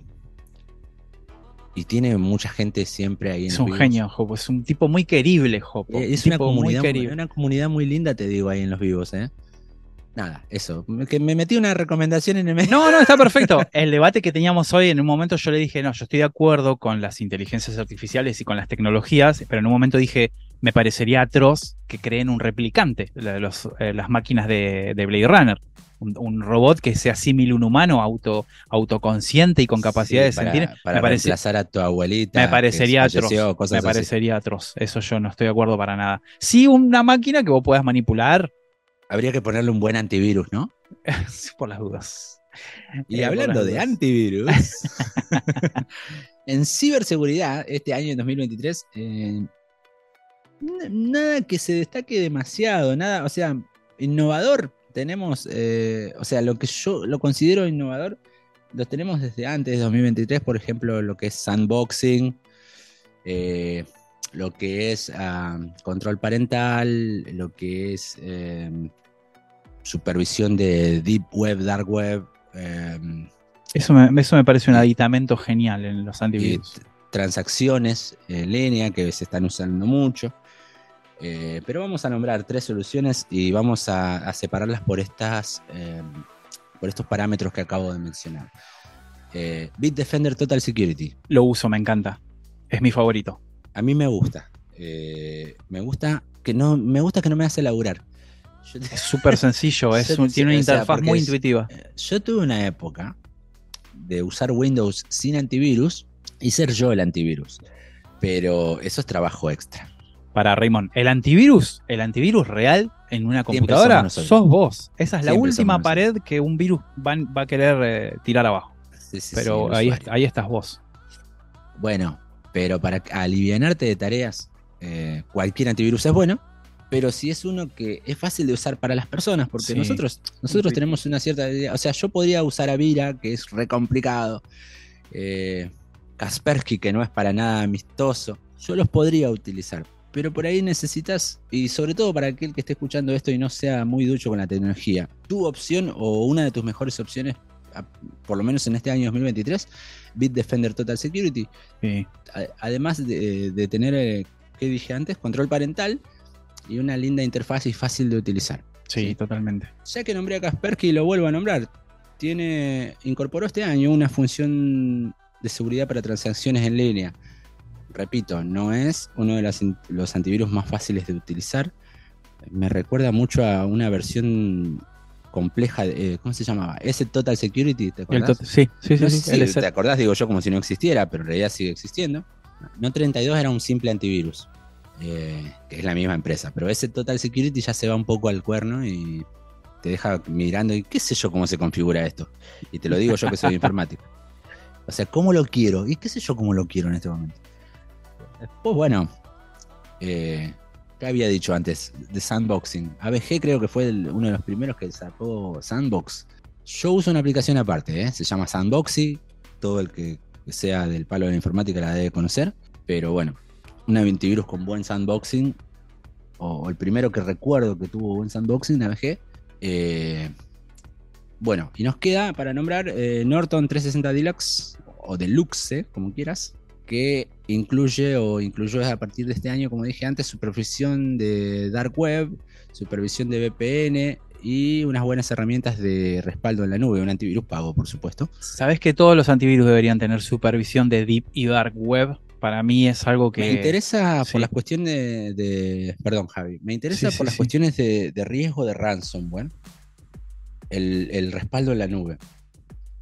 y tiene mucha gente siempre ahí en Es los un vivos. genio, Jopo. Es un tipo muy querible, Jopo. Eh, Es un una tipo muy comunidad, querible. una comunidad muy linda, te digo, ahí en los vivos, ¿eh? nada, eso. Que me metí una recomendación en el medio. No, no, está perfecto. El debate que teníamos hoy, en un momento yo le dije, no, yo estoy de acuerdo con las inteligencias artificiales y con las tecnologías, pero en un momento dije, me parecería atroz que creen un replicante, los, eh, las máquinas de, de Blade Runner. Un, un robot que sea símil a un humano, auto, autoconsciente y con capacidad Sí, de para, sentir. Para me, parece- reemplazar a tu abuelita. me parecería atroz. Me así. parecería atroz. Eso yo no estoy de acuerdo para nada. Sí, una máquina que vos puedas manipular, Habría que ponerle un buen antivirus, ¿no? por las dudas. Y Eh, hablando de dudas. antivirus, en ciberseguridad, este año en 2023, eh, nada que se destaque demasiado, nada, o sea, innovador tenemos, eh, o sea, lo que yo lo considero innovador, lo tenemos desde antes de 2023, por ejemplo, lo que es sandboxing, eh, lo que es control parental, lo que es eh, supervisión de deep web, dark web, eh, Eso me, eso me parece un aditamento genial en los antivirus. transacciones en línea que se están usando mucho. Eh, pero vamos a nombrar tres soluciones y vamos a, a separarlas por, estas, eh, por estos parámetros que acabo de mencionar. Eh, Bitdefender Total Security. Lo uso, me encanta. Es mi favorito. A mí me gusta. Eh, me gusta que no me gusta que no me hace laburar. Yo, Es súper sencillo, es un- tiene una interfaz muy es- intuitiva. yo tuve una época de usar Windows sin antivirus y ser yo el antivirus. Pero eso es trabajo extra. Para Raymond, el antivirus, el antivirus real en una computadora, sos vos. Esa es la Siempre última pared que un virus va, va a querer eh, tirar abajo. Sí, sí, Pero sí, ahí, ahí estás vos. Bueno, pero para alivianarte de tareas, eh, cualquier antivirus es bueno. Pero si es uno que es fácil de usar para las personas, porque Sí. nosotros, nosotros Sí. tenemos una cierta idea. O sea, yo podría usar Avira, que es re complicado. eh, Kaspersky, que no es para nada amistoso. Yo los podría utilizar. Pero por ahí necesitas, y sobre todo para aquel que esté escuchando esto y no sea muy ducho con la tecnología, tu opción o una de tus mejores opciones, por lo menos en este año 2023, Bitdefender Total Security. Sí. Además de, de tener, eh, ¿qué dije antes? Control parental y una linda interfaz y fácil de utilizar. Sí, Sí. totalmente. Ya que nombré a Kaspersky y lo vuelvo a nombrar, tiene, incorporó este año una función de seguridad para transacciones en línea. Repito, no es uno de las los antivirus más fáciles de utilizar. Me recuerda mucho a una versión compleja, de, eh, ¿cómo se llamaba? Ese Total Security, ¿te el acordás? sí, sí, sí. No te acordás, digo yo, como si no existiera, pero en realidad sigue existiendo. No 32 era un simple antivirus, eh, que es la misma empresa, pero ese Total Security ya se va un poco al cuerno y te deja mirando y qué sé yo cómo se configura esto. Y te lo digo yo que soy informático. O sea, ¿cómo lo quiero? Y qué sé yo cómo lo quiero en este momento. Después, bueno, eh, ¿qué había dicho antes? De Sandboxing. ABG creo que fue uno de los primeros que sacó Sandbox. Yo uso una aplicación aparte, ¿eh? se llama Sandboxy. Todo el que sea del palo de la informática la debe conocer. Pero bueno, un antivirus con buen sandboxing, o, o el primero que recuerdo que tuvo buen sandboxing, ABG. eh, bueno, y nos queda para nombrar eh, Norton 360 Deluxe, o Deluxe, como quieras, que incluye o incluyó a partir de este año, como dije antes, supervisión de Dark Web, supervisión de VPN y unas buenas herramientas de respaldo en la nube, un antivirus pago, por supuesto. Sabes que todos los antivirus deberían tener supervisión de Deep y Dark Web. Para mí es algo que. Me interesa sí. por las cuestiones de, de- Perdón, Javi. Me interesa Sí, por sí, las cuestiones de, de riesgo de ransomware. El, el respaldo en la nube.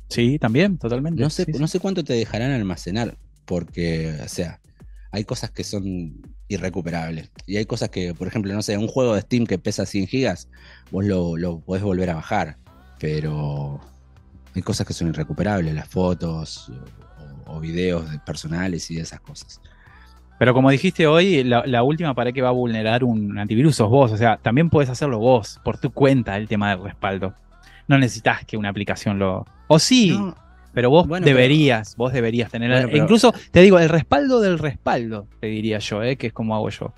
Sí, también, totalmente. No sé, no sé cuánto te dejarán almacenar. Porque, o sea, hay cosas que son irrecuperables. Y hay cosas que, por ejemplo, no sé, un juego de Steam que pesa 100 gigas, vos lo, lo podés volver a bajar. Pero hay cosas que son irrecuperables, las fotos o, o videos de personales y esas cosas. Pero como dijiste hoy, la, la última pared que va a vulnerar un antivirus sos vos. O sea, también puedes hacerlo vos, por tu cuenta, el tema del respaldo. No necesitas que una aplicación lo. O sí, No, pero vos bueno, pero- deberías, vos deberías tener. Bueno, pero- incluso, te digo, el respaldo del respaldo, te diría yo, ¿eh? que es como hago yo.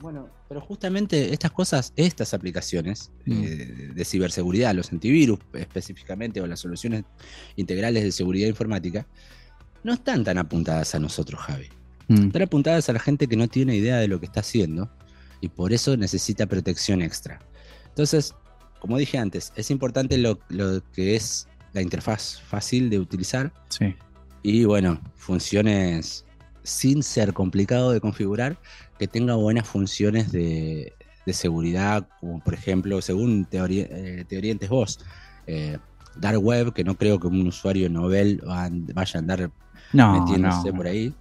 Bueno, pero justamente estas cosas, estas aplicaciones Mm. eh, de ciberseguridad, los antivirus específicamente, o las soluciones integrales de seguridad informática, no están tan apuntadas a nosotros, Javi. Están apuntadas a la gente que no tiene idea de lo que está haciendo y por eso necesita protección extra. Entonces, como dije antes, es importante lo, lo que es la interfaz fácil de utilizar Sí. y bueno, funciones sin ser complicado de configurar, que tenga buenas funciones de, de seguridad, como por ejemplo, según te, ori- eh, te orientes vos, eh, Dark Web, que no creo que un usuario novel vaya a andar No, metiéndose no. por ahí.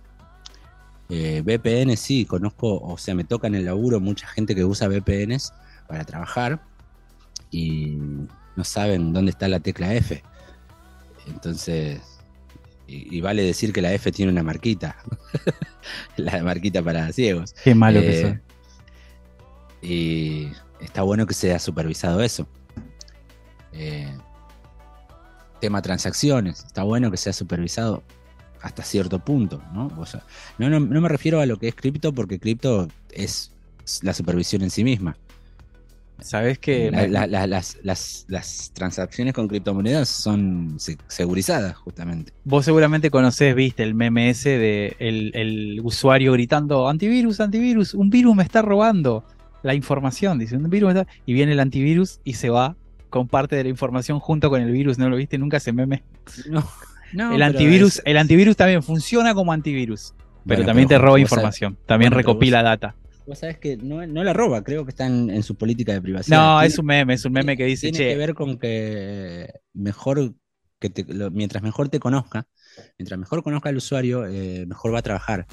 Eh, VPN sí, conozco, o sea, me toca en el laburo mucha gente que usa VPNs para trabajar y no saben dónde está la tecla F. Entonces, y, y vale decir que la F tiene una marquita, la marquita para ciegos. Qué malo que Eh, soy. Y está bueno que sea supervisado eso. Eh, tema transacciones, está bueno que sea supervisado hasta cierto punto, ¿no? O sea, no, no, no me refiero a lo que es cripto, porque cripto es la supervisión en sí misma. Sabes que La- la- la- las, las- las transacciones con criptomonedas son se- segurizadas, justamente. vos seguramente conocés, viste, el meme ese de el, el usuario gritando antivirus, antivirus, un virus me está robando la información, dice, un virus me está... Y viene el antivirus y se va con parte de la información junto con el virus, ¿no lo viste nunca ese meme? No, no, el antivirus, es- el antivirus también funciona como antivirus, pero Bueno, también pero te roba información, también bueno, recopila data. Vos sabés que no, no la roba, creo que está en, en su política de privacidad. No, Tiene- es un meme, es un meme que dice, tiene che, que ver con que mejor que te- lo- mientras mejor te conozca, mientras mejor conozca al usuario, eh, mejor va a trabajar.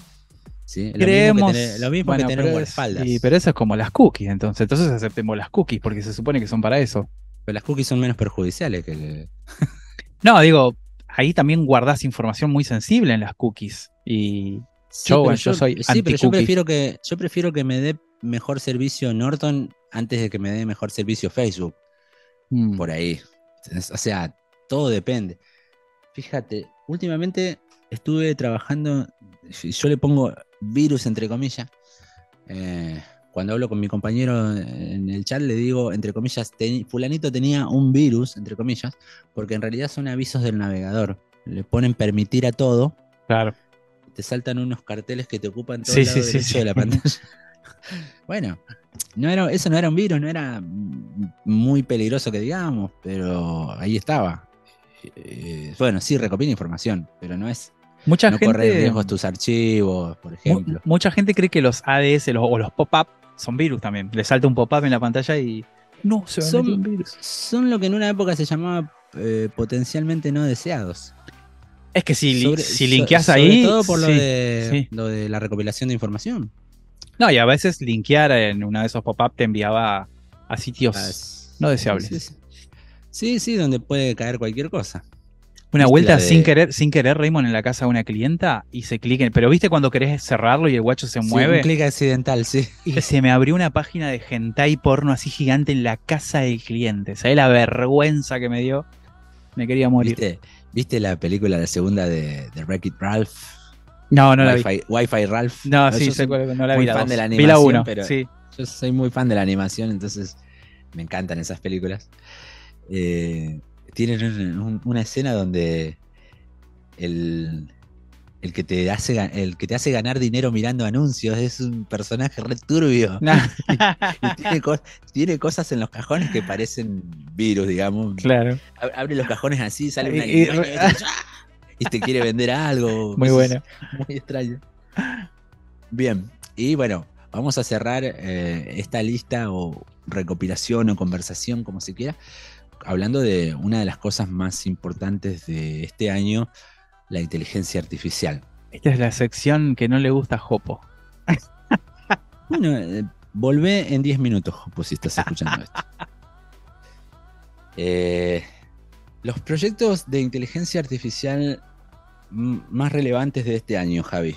¿sí? Lo creemos. mismo que tener, lo mismo bueno, que tener guardaespaldas. y- pero eso es como las cookies, entonces. Entonces aceptemos las cookies, porque se supone que son para eso. Pero las cookies son menos perjudiciales que el- No, digo, ahí también guardás información muy sensible en las cookies. Y Sí, Yo, pero yo soy sí, pero yo anti-cookie. prefiero que yo prefiero que me dé mejor servicio Norton antes de que me dé mejor servicio Facebook. mm, por ahí. O sea, todo depende. Fíjate, últimamente estuve trabajando, yo le pongo virus entre comillas. eh, cuando hablo con mi compañero en el chat le digo, entre comillas, "Teni- fulanito tenía un virus, entre comillas, porque en realidad son avisos del navegador. Le ponen permitir a todo, claro. Te saltan unos carteles que te ocupan todo Sí, el lado sí, de la pantalla. bueno, no era, eso no era un virus, no era muy peligroso que digamos, pero ahí estaba. Eh, bueno, sí, recopila información, pero no es Mucha no gente. riesgos tus archivos, por ejemplo. mucha gente cree que los ADS los- o los pop-up son virus también. Le salta un pop-up en la pantalla y. No, se Son- virus. Son lo que en una época se llamaba eh, potencialmente no deseados. Es que si, Sobre- si sobre ahí. todo por lo, de, sí. lo de la recopilación de información. No, y a veces linkear en uno de esos pop-up te enviaba a sitios no deseables. Sí, sí. donde puede caer cualquier cosa. Una ¿Viste vuelta de- sin querer, sin querer, Raymond, en la casa de una clienta y se clica. en- Pero viste cuando querés cerrarlo y el guacho se mueve. un clic accidental, sí. y se me abrió una página de hentai porno así gigante en la casa del cliente. ¿Sabes la vergüenza que me dio? Me quería morir. ¿Viste, ¿Viste la película, la segunda de, de Wreck-It Ralph? No, no la vi. Wi-Fi, Ralph. No, sí, soy no la muy vi. la fan dos. de la vi la animación, uno, pero- sí. Yo soy muy fan de la animación, entonces me encantan esas películas. Eh, tienen un- un- una escena donde el, el, que te hace, el que te hace ganar dinero mirando anuncios es un personaje re turbio. Y tiene, co- tiene cosas en los cajones que parecen virus, digamos. claro. Ab- Abre los cajones así, sale una Y- y- guiña y, te quiere vender algo. Muy bueno. Muy extraño. Bien, y bueno, vamos a cerrar eh, esta lista o recopilación o conversación, como se quiera, hablando de una de las cosas más importantes de este año, la inteligencia artificial. Esta es la sección que no le gusta a Jopo. Bueno, eh, volvé en 10 minutos, pues si estás escuchando esto. Eh, los proyectos de inteligencia artificial más relevantes de este año, Javi.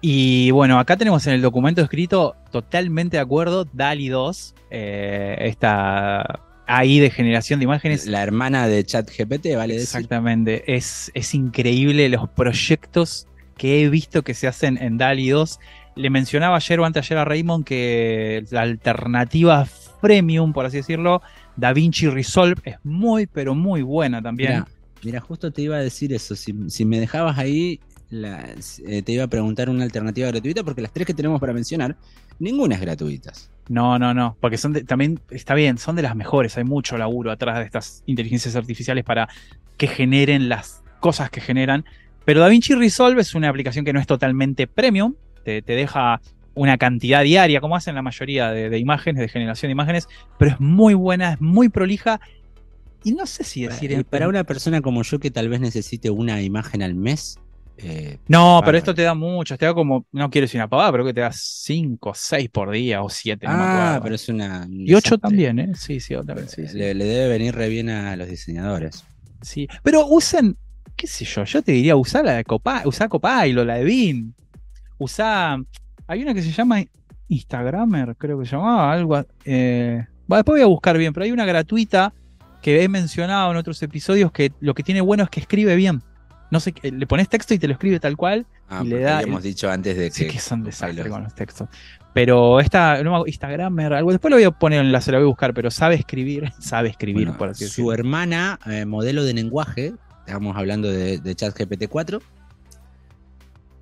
Y bueno, acá tenemos en el documento escrito totalmente de acuerdo, DALI 2, eh, esta AI de generación de imágenes. La hermana de ChatGPT, vale decir. Exactamente, es, es increíble los proyectos que he visto que se hacen en DALI 2. Le mencionaba ayer o anteayer a Raymond que la alternativa freemium, por así decirlo, DaVinci Resolve es muy, pero muy buena también. Mira, mira, justo te iba a decir eso. Si, si me dejabas ahí, la- eh, te iba a preguntar una alternativa gratuita porque las tres que tenemos para mencionar, ninguna es gratuita. No, no, no, porque son de- también, está bien, son de las mejores, hay mucho laburo atrás de estas inteligencias artificiales para que generen las cosas que generan, pero DaVinci Resolve es una aplicación que no es totalmente premium, te, te deja una cantidad diaria, como hacen la mayoría de, de imágenes, de generación de imágenes, pero es muy buena, es muy prolija, y no sé si decir... Y en- para una persona como yo que tal vez necesite una imagen al mes, eh, No, Bárbaro. pero esto te da mucho, te da como, no quiero decir una pavada, pero que te da 5, 6 por día o 7, no me ah, acuerdo. pero es una. un Y 8 desastre. también, ¿eh? Sí, sí, también, sí, sí. Le, le debe venir re bien a los diseñadores. Sí, pero usen, qué sé yo, yo te diría usar la de Copa, usar Copilot, la de Bean. Usá, hay una que se llama Instagramer, creo que se llamaba, algo. Eh, va, después voy a buscar bien, pero hay una gratuita que he mencionado en otros episodios que lo que tiene bueno es que escribe bien. No sé, qué- le pones texto y te lo escribe tal cual. Ah, Y le da- habíamos dicho antes de que. Sí que son desastres con los textos. Pero esta, no Instagramer, algo, después lo voy a poner en la, se la voy a buscar, pero sabe escribir, sabe escribir, Bueno, por así su hermana, eh, modelo de lenguaje, estamos hablando de, de ChatGPT 4.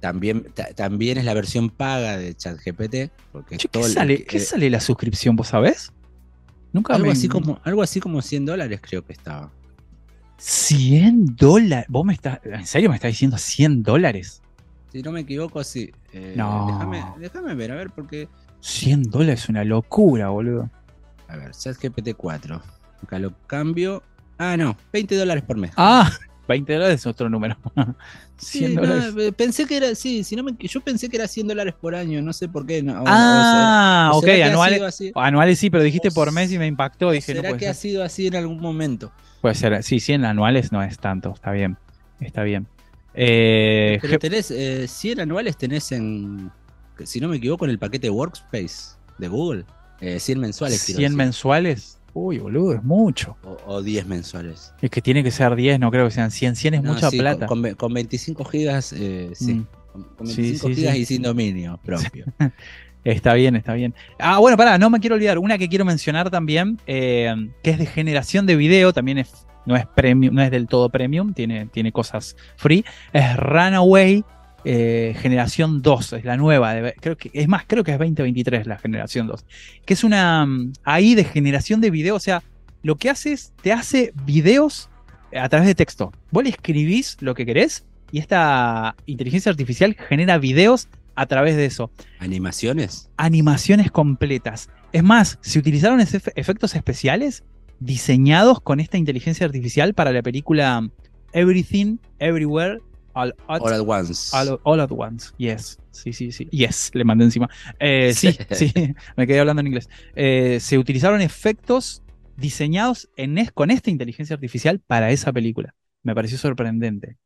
También, ta- también es la versión paga de ChatGPT. Porque Che, ¿qué, sale, qué eh, sale la suscripción, vos sabés? Nunca algo, me- así como, algo así como 100 dólares creo que estaba. 100 dólares. ¿Vos me estás. ¿En serio me estás diciendo 100 dólares? Si no me equivoco, sí. Eh, No. Déjame, déjame ver, a ver, porque. 100 dólares es una locura, boludo. A ver, ChatGPT 4. Acá lo cambio. Ah, no, 20 dólares por mes. Ah, 20 dólares es otro número. 100 Sí, no, dólares. eh, pensé que era, sí, si no me, yo pensé que era 100 dólares por año, no sé por qué. no, o- o ah, sea, o ok, anuales. Anuales sí, pero dijiste por mes y me impactó. Dije, será que ser. ha sido así en algún momento. Puede ser, sí, 100 anuales no es tanto, está bien. Está bien. Eh, Pero tenés eh, 100 anuales, tenés en, si no me equivoco, en el paquete Workspace de Google. Eh, 100 mensuales. quiero 100 decir. mensuales. Uy, boludo, es mucho. O, o 10 mensuales. Es que tiene que ser 10, no creo que sean 100. 100 es No, mucha sí, plata. Con, con ve- con 25 gigas, eh, sí. Mm. Con, con Sí, 25 sí, gigas y sin dominio propio. Está bien, está bien. Ah, bueno, pará, no me quiero olvidar. Una que quiero mencionar también, eh, que es de generación de video, también es, no es premium, no es del todo premium, tiene, tiene cosas free. Es Runaway eh, Generación 2, es la nueva. creo que, es más, creo que es 2023 la generación 2. Que es una mm, AI de generación de video, o sea, lo que hace es, te hace videos a través de texto. Vos le escribís lo que querés y esta inteligencia artificial genera videos a través de eso ¿Animaciones? animaciones completas. Es más, se utilizaron efe- efectos especiales diseñados con esta inteligencia artificial para la película Everything, Everywhere, All at, All at once. all- all at Once. Yes. Sí, sí, sí. Yes, le mandé encima. Eh, sí, sí, me quedé hablando en inglés. Eh, se utilizaron efectos diseñados en con esta inteligencia artificial para esa película. Me pareció sorprendente.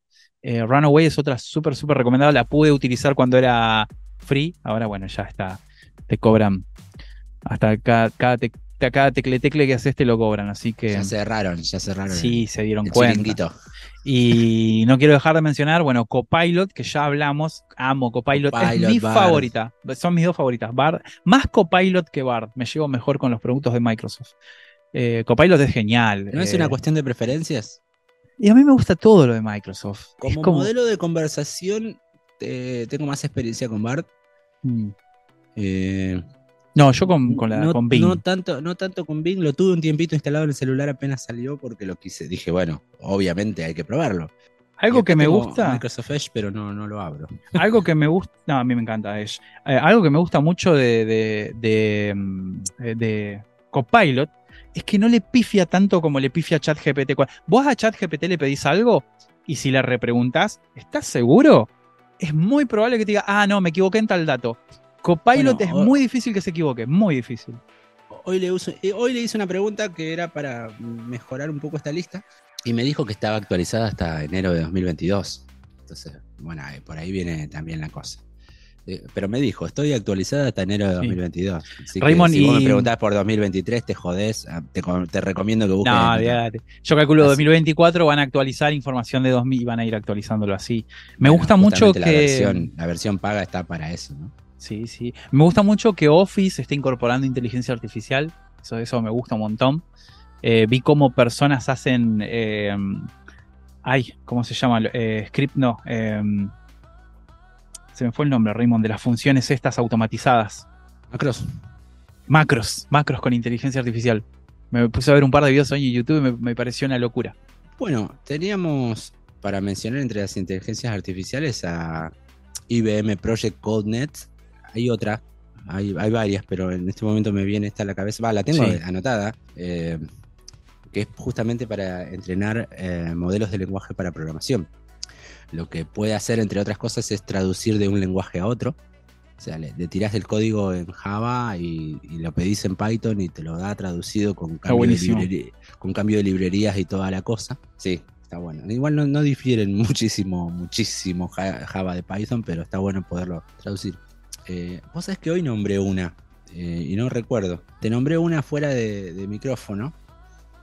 Eh, Runaway es otra súper, súper recomendada. La pude utilizar cuando era free. Ahora, bueno, ya está. Te cobran. Hasta cada, cada, tec- cada tecle tecle que haces te lo cobran. Así que Ya cerraron, ya cerraron. sí, se dieron el, cuenta. chiringuito. Y no quiero dejar de mencionar, bueno, Copilot, que ya hablamos, amo Copilot, es Copilot, mi Bard. favorita, son mis dos favoritas, Bard, más Copilot que Bard, me llevo mejor con los productos de Microsoft. Eh, Copilot es genial. ¿No es eh, una cuestión de preferencias? Y a mí me gusta todo lo de Microsoft. Es Como, modelo de conversación, eh, tengo más experiencia con Bart. Mm. Eh, No, yo con, con, la, no, con Bing. no tanto, no tanto con Bing, lo tuve un tiempito instalado en el celular apenas salió porque lo quise. Dije, bueno, obviamente hay que probarlo. algo que me gusta, Microsoft Edge, pero no, no lo abro. algo que me gusta, no, a mí me encanta Edge. Eh, algo que me gusta mucho de, de, de, mm, de Copilot es que no le pifia tanto como le pifia a ChatGPT. Vos a ChatGPT le pedís algo y si le repreguntás, ¿estás seguro? Es muy probable que te diga, ah, no, me equivoqué en tal dato. Copilot Bueno, es muy difícil que se equivoque, muy difícil. Hoy le, uso, eh, hoy le hice una pregunta que era para mejorar un poco esta lista y me dijo que estaba actualizada hasta enero de 2022. Entonces, bueno, eh, por ahí viene también la cosa. Eh, Pero me dijo, estoy actualizada hasta enero de Sí. 2022. Así Raymond, que si vos me preguntás por 2023, te jodés. ah, Te, te recomiendo que busques. No, olvídate. Yo calculo Así. 2024 van a actualizar información de 2000 y van a ir actualizándolo así. Me Bueno, gusta mucho que... La versión, la versión paga está para eso, ¿no? Sí, sí. Me gusta mucho que Office esté incorporando inteligencia artificial. Eso, eso me gusta un montón. Eh, vi cómo personas hacen. eh, ay, ¿cómo se llama? Eh, script, no. Se me fue el nombre, Raymond, de las funciones estas automatizadas. Macros. Macros, macros con inteligencia artificial. Me puse a ver un par de videos hoy en YouTube y me, me pareció una locura. Bueno, teníamos para mencionar entre las inteligencias artificiales a IBM Project CodeNet. Hay otra, hay, hay varias, pero en este momento me viene esta a la cabeza. Va, la tengo Sí. anotada. eh, que es justamente para entrenar eh, modelos de lenguaje para programación. Lo que puede hacer, entre otras cosas, es traducir de un lenguaje a otro. O sea, le, le tirás el código en Java y, y lo pedís en Python y te lo da traducido con cambio, de, buenísimo. libreri- con cambio de librerías y toda la cosa. Sí, está bueno. Igual no, no difieren muchísimo, muchísimo Ja- Java de Python, pero está bueno poderlo traducir. Eh, Vos sabés que hoy nombré una eh, y no recuerdo. Te nombré una fuera de, de micrófono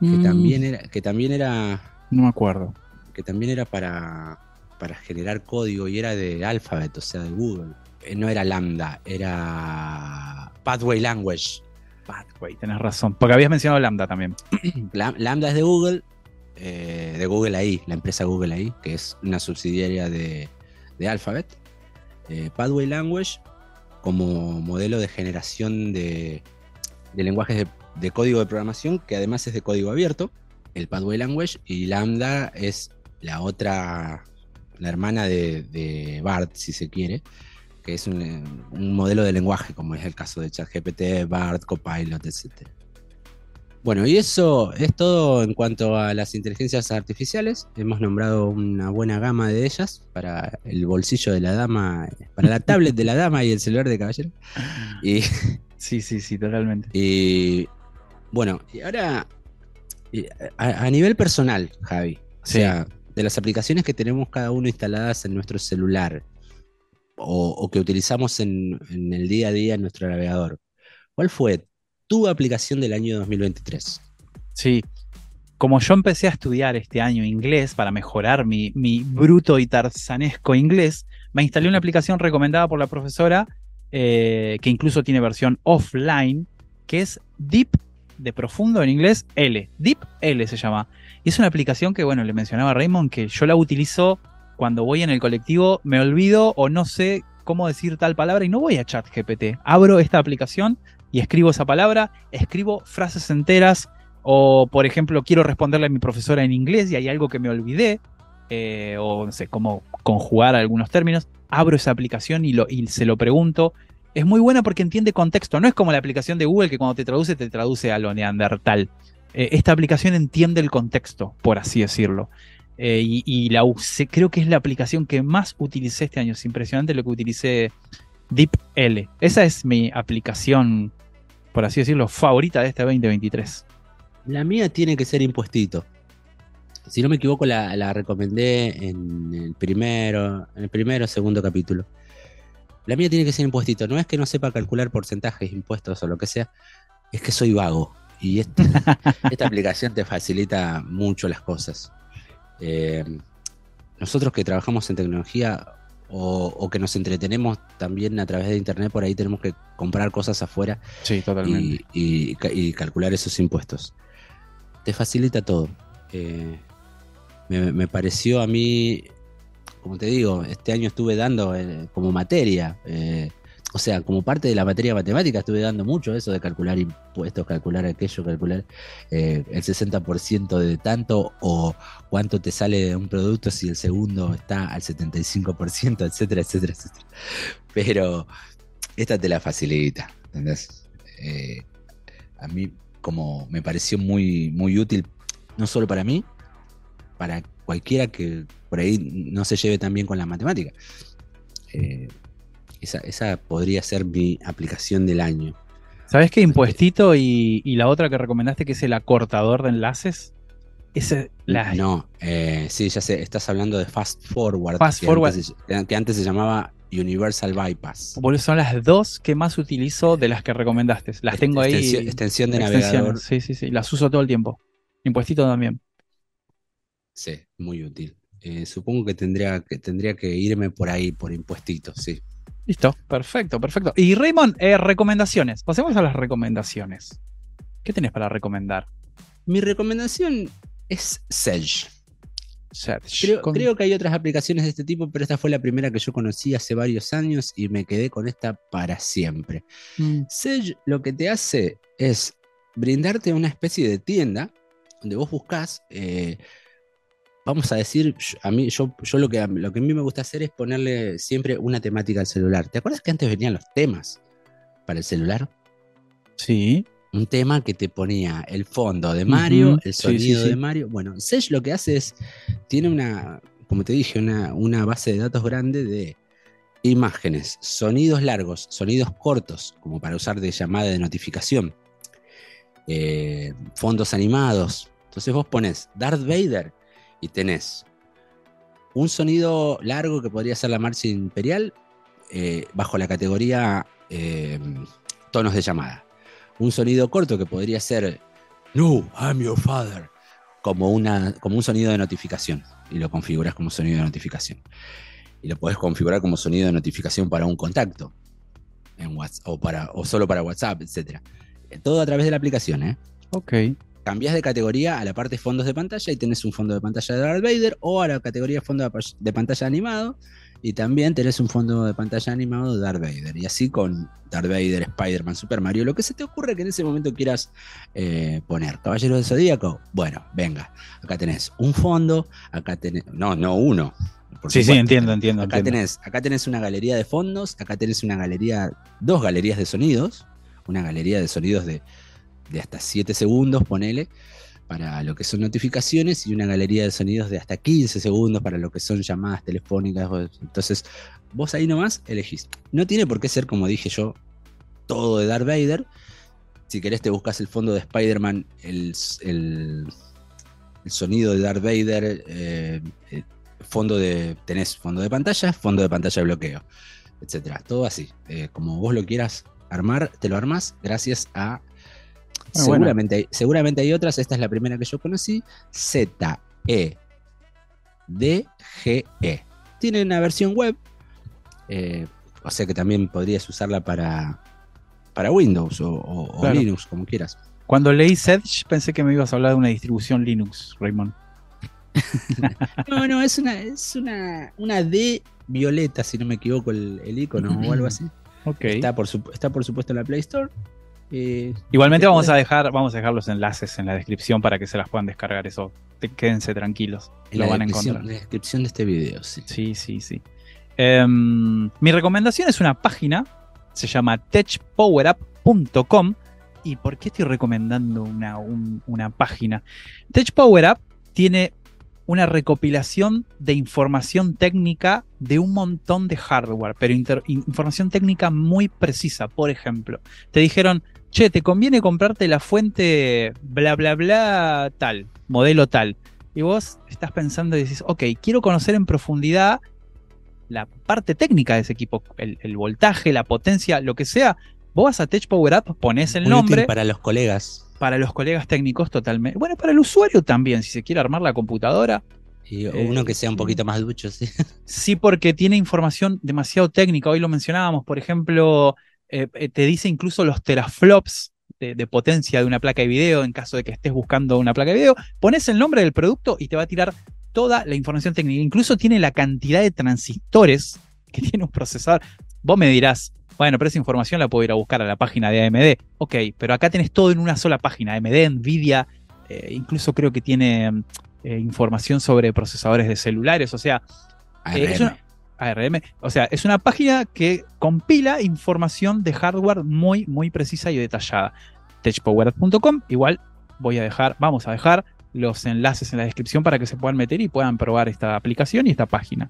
que Mm, también era, que también era, No me acuerdo. que también era para, para generar código y era de Alphabet, o sea, de Google. Eh, No era Lambda, era Pathway Language. Pathway, tenés razón. Porque habías mencionado Lambda también. Lam- Lambda es de Google, eh, de Google AI, la empresa Google AI, que es una subsidiaria de, de Alphabet. Eh, Pathway Language como modelo de generación de, de lenguajes de, de código de programación, que además es de código abierto, el Pathway Language, y Lambda es la otra, la hermana de, de BART, si se quiere, que es un, un modelo de lenguaje, como es el caso de ChatGPT, BART, Copilot, etc. Bueno, y eso es todo en cuanto a las inteligencias artificiales. Hemos nombrado una buena gama de ellas para el bolsillo de la dama, para la tablet de la dama y el celular de caballero. Y, Sí, sí, sí, totalmente. y, bueno, y ahora a, a nivel personal, Javi, o Sí. sea, de las aplicaciones que tenemos cada uno instaladas en nuestro celular o, que utilizamos en, el día a día en nuestro navegador, ¿cuál fue tu aplicación del año 2023? Sí. Como yo empecé a estudiar este año inglés para mejorar mi, mi bruto y tarzanesco inglés, me instalé una aplicación recomendada por la profesora, eh, que incluso tiene versión offline, que es Deep, de profundo en inglés, L. Deep L se llama. Y es una aplicación que, bueno, le mencionaba Raymond que yo la utilizo cuando voy en el colectivo, me olvido o no sé cómo decir tal palabra y no voy a ChatGPT. Abro esta aplicación y escribo esa palabra, escribo frases enteras o, por ejemplo, quiero responderle a mi profesora en inglés y hay algo que me olvidé, eh, o no sé, cómo conjugar algunos términos, abro esa aplicación y, y se lo pregunto. Es muy buena porque entiende contexto, no es como la aplicación de Google que cuando te traduce te traduce a lo neandertal. Eh, esta aplicación entiende el contexto, por así decirlo. Eh, y, la usé, creo que es la aplicación que más utilicé este año. Es impresionante lo que utilicé DeepL. Esa es mi aplicación, por así decirlo, favorita de este 2023. La mía tiene que ser impuestito. Si no me equivoco, la, recomendé en el primero, en el primero o segundo capítulo. La mía tiene que ser impuestito. No es que no sepa calcular porcentajes, impuestos o lo que sea, es que soy vago. Y esta, esta aplicación te facilita mucho las cosas. Eh, nosotros que trabajamos en tecnología o, o que nos entretenemos también a través de internet, por ahí tenemos que comprar cosas afuera Sí, y, y ca- y calcular esos impuestos. Te facilita todo. Eh, me, me pareció a mí, como te digo, este año estuve dando eh, como materia, eh, o sea, como parte de la materia matemática estuve dando mucho eso de calcular impuestos, calcular aquello, calcular eh, el 60% de tanto o cuánto te sale de un producto si el segundo está al 75%, etcétera, etcétera, etcétera. Pero esta te la facilita, ¿entendés? Eh, a mí como me pareció muy, muy útil, no solo para mí, para cualquiera que por ahí no se lleve tan bien con la matemática. Eh, esa, esa podría ser mi aplicación del año. ¿Sabes qué? Impuestito y, y la otra que recomendaste, que es el acortador de enlaces. Ese, la, No, eh, sí, ya sé, estás hablando de Fast Forward, Fast que, Forward. Antes se, que antes se llamaba Universal Bypass. boludo, son las dos que más utilizo de las que recomendaste. Las tengo ahí. Extensión, de navegador. Sí, sí, sí. Las uso todo el tiempo. Impuestito también. Sí, muy útil. Eh, supongo que tendría, que tendría que irme por ahí, por impuestitos, sí. Listo. Perfecto, perfecto. Y Raymond, eh, recomendaciones. Pasemos a las recomendaciones. ¿Qué tenés para recomendar? Mi recomendación es Sedge. Search. Creo, Con- creo que hay otras aplicaciones de este tipo, pero esta fue la primera que yo conocí hace varios años y me quedé con esta para siempre. Mm, Sage lo que te hace es brindarte una especie de tienda donde vos buscas, eh, vamos a decir, a mí, yo, yo lo, que, lo que a mí me gusta hacer es ponerle siempre una temática al celular. ¿Te acuerdas que antes venían los temas para el celular? Sí. Un tema que te ponía el fondo de Mario, el sí, sonido sí, sí. de Mario. Bueno, Sage lo que hace es, tiene una, como te dije, una, una base de datos grande de imágenes, sonidos largos, sonidos cortos, como para usar de llamada de notificación, eh, fondos animados. Entonces vos pones Darth Vader y tenés un sonido largo que podría ser la marcha imperial eh, bajo la categoría eh, tonos de llamada. Un sonido corto que podría ser No, I'm your father. Como, una, como un sonido de notificación. Y lo configuras como sonido de notificación. Y lo podés configurar como sonido de notificación para un contacto. En WhatsApp, o, para, o solo para WhatsApp, etc. Todo a través de la aplicación, ¿eh? Ok. Cambias de categoría a la parte fondos de pantalla y tenés un fondo de pantalla de Darth Vader o a la categoría fondo de pa- de pantalla animado y también tenés un fondo de pantalla animado de Darth Vader y así con Darth Vader, Spider-Man, Super Mario, lo que se te ocurre que en ese momento quieras eh, poner. Caballero del Zodíaco, bueno, venga, acá tenés un fondo, acá tenés, no, no uno. Sí, sí, entiendo, entiendo. Acá entiendo. tenés, acá tenés una galería de fondos, acá tenés una galería, dos galerías de sonidos, una galería de sonidos de, de hasta 7 segundos, ponele, para lo que son notificaciones, y una galería de sonidos de hasta 15 segundos para lo que son llamadas telefónicas. Entonces, vos ahí nomás elegís. No tiene por qué ser, como dije yo, todo de Darth Vader. Si querés te buscas el fondo de Spider-Man, el, el- sonido de Darth Vader, eh, eh, fondo de. tenés fondo de pantalla, fondo de pantalla de bloqueo, etcétera. Todo así. Eh, como vos lo quieras armar, te lo armás gracias a. Bueno, seguramente, Hay, seguramente hay otras. Esta es la primera que yo conocí. Z E. Tiene una versión web. eh, o sea que también podrías usarla para, para Windows o, o- o Claro. Linux, como quieras. Cuando leí Sedge pensé que me ibas a hablar de una distribución Linux, Raymond. No, no, es una, es una, una D violeta, si no me equivoco, el, el icono o algo así. Está, por, su- está por supuesto en la Play Store. Eh, Igualmente te vamos puedes- a dejar, vamos a dejar los enlaces en la descripción para que se las puedan descargar. Eso, te- quédense tranquilos. en lo van a encontrar. en la descripción de este video, sí. Sí, sí, sí. Em, mi recomendación es una página, se llama techpowerup.com. ¿Y por qué estoy recomendando una, un- una página? TechPowerUp tiene una recopilación de información técnica de un montón de hardware, pero información técnica muy precisa. Por ejemplo, te dijeron, che, te conviene comprarte la fuente bla bla bla tal, modelo tal. Y vos estás pensando y decís, ok, quiero conocer en profundidad la parte técnica de ese equipo, el, el voltaje, la potencia, lo que sea. Vos vas a Tech Power Up, pones el Muy útil nombre para los colegas. para los colegas técnicos totalmente. Bueno, para el usuario también, si se quiere armar la computadora. Y Eh, uno que sea un poquito más ducho, sí. Sí, porque tiene información demasiado técnica. Hoy lo mencionábamos, por ejemplo, eh, eh, te dice incluso los teraflops de, de potencia de una placa de video en caso de que estés buscando una placa de video. Pones el nombre del producto y te va a tirar toda la información técnica. Incluso tiene la cantidad de transistores que tiene un procesador. Vos me dirás, bueno, pero esa información la puedo ir a buscar a la página de AMD. Ok, pero acá tenés todo en una sola página. AMD, Nvidia, eh, incluso creo que tiene eh, información sobre procesadores de celulares. O sea, es una- ARM. O sea, es una página que compila información de hardware muy, muy precisa y detallada. techpowerup.com. Igual voy a dejar, vamos a dejar los enlaces en la descripción para que se puedan meter y puedan probar esta aplicación y esta página.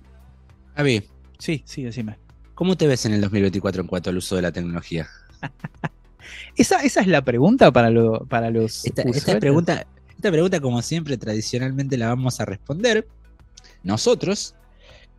Javi, Sí, sí, decime. ¿cómo te ves en el 2024 en cuanto al uso de la tecnología? Esa, esa es la pregunta para, lo- para los. Esta, pregunta, esta pregunta, como siempre, tradicionalmente la vamos a responder nosotros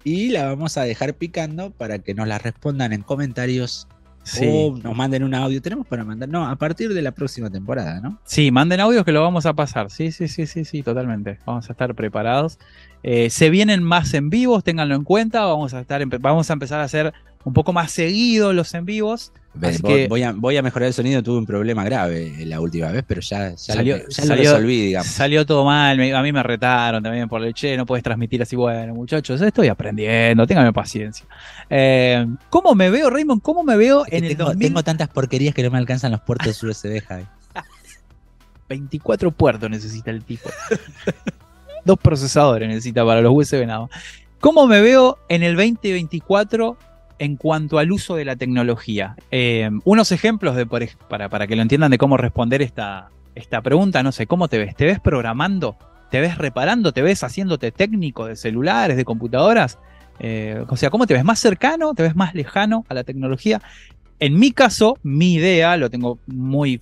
y la vamos a dejar picando para que nos la respondan en comentarios Sí. o nos manden un audio. Tenemos para mandar, no, a partir de la próxima temporada, ¿no? Sí, manden audios que lo vamos a pasar. Sí, sí, sí, sí, sí, totalmente. Vamos a estar preparados. Eh, se vienen más en vivos, ténganlo en cuenta. Vamos a estar, vamos a empezar a hacer un poco más seguido los en vivos. Ve, Así vo- que- voy, a, voy a mejorar el sonido, tuve un problema grave la última vez, pero ya, ya, Salió- lo, ya lo salió- resolví, digamos. Salió todo mal, me- a mí me retaron también por el che, no puedes transmitir así, bueno, muchachos, estoy aprendiendo, ténganme paciencia. Eh, ¿Cómo me veo, Raymond? ¿Cómo me veo en el tengo, 2000? tengo tantas porquerías que no me alcanzan los puertos USB, Javi. 24 puertos necesita el tipo. Dos procesadores necesita para los USB nada más. ¿Cómo me veo en el 2024 en cuanto al uso de la tecnología? Eh, unos ejemplos de, para, para que lo entiendan de cómo responder esta, esta pregunta. No sé, ¿cómo te ves? ¿Te ves programando? ¿Te ves reparando? ¿Te ves haciéndote técnico de celulares, de computadoras? Eh, o sea, ¿cómo te ves? ¿Más cercano? ¿Te ves más lejano a la tecnología? En mi caso, mi idea, lo tengo muy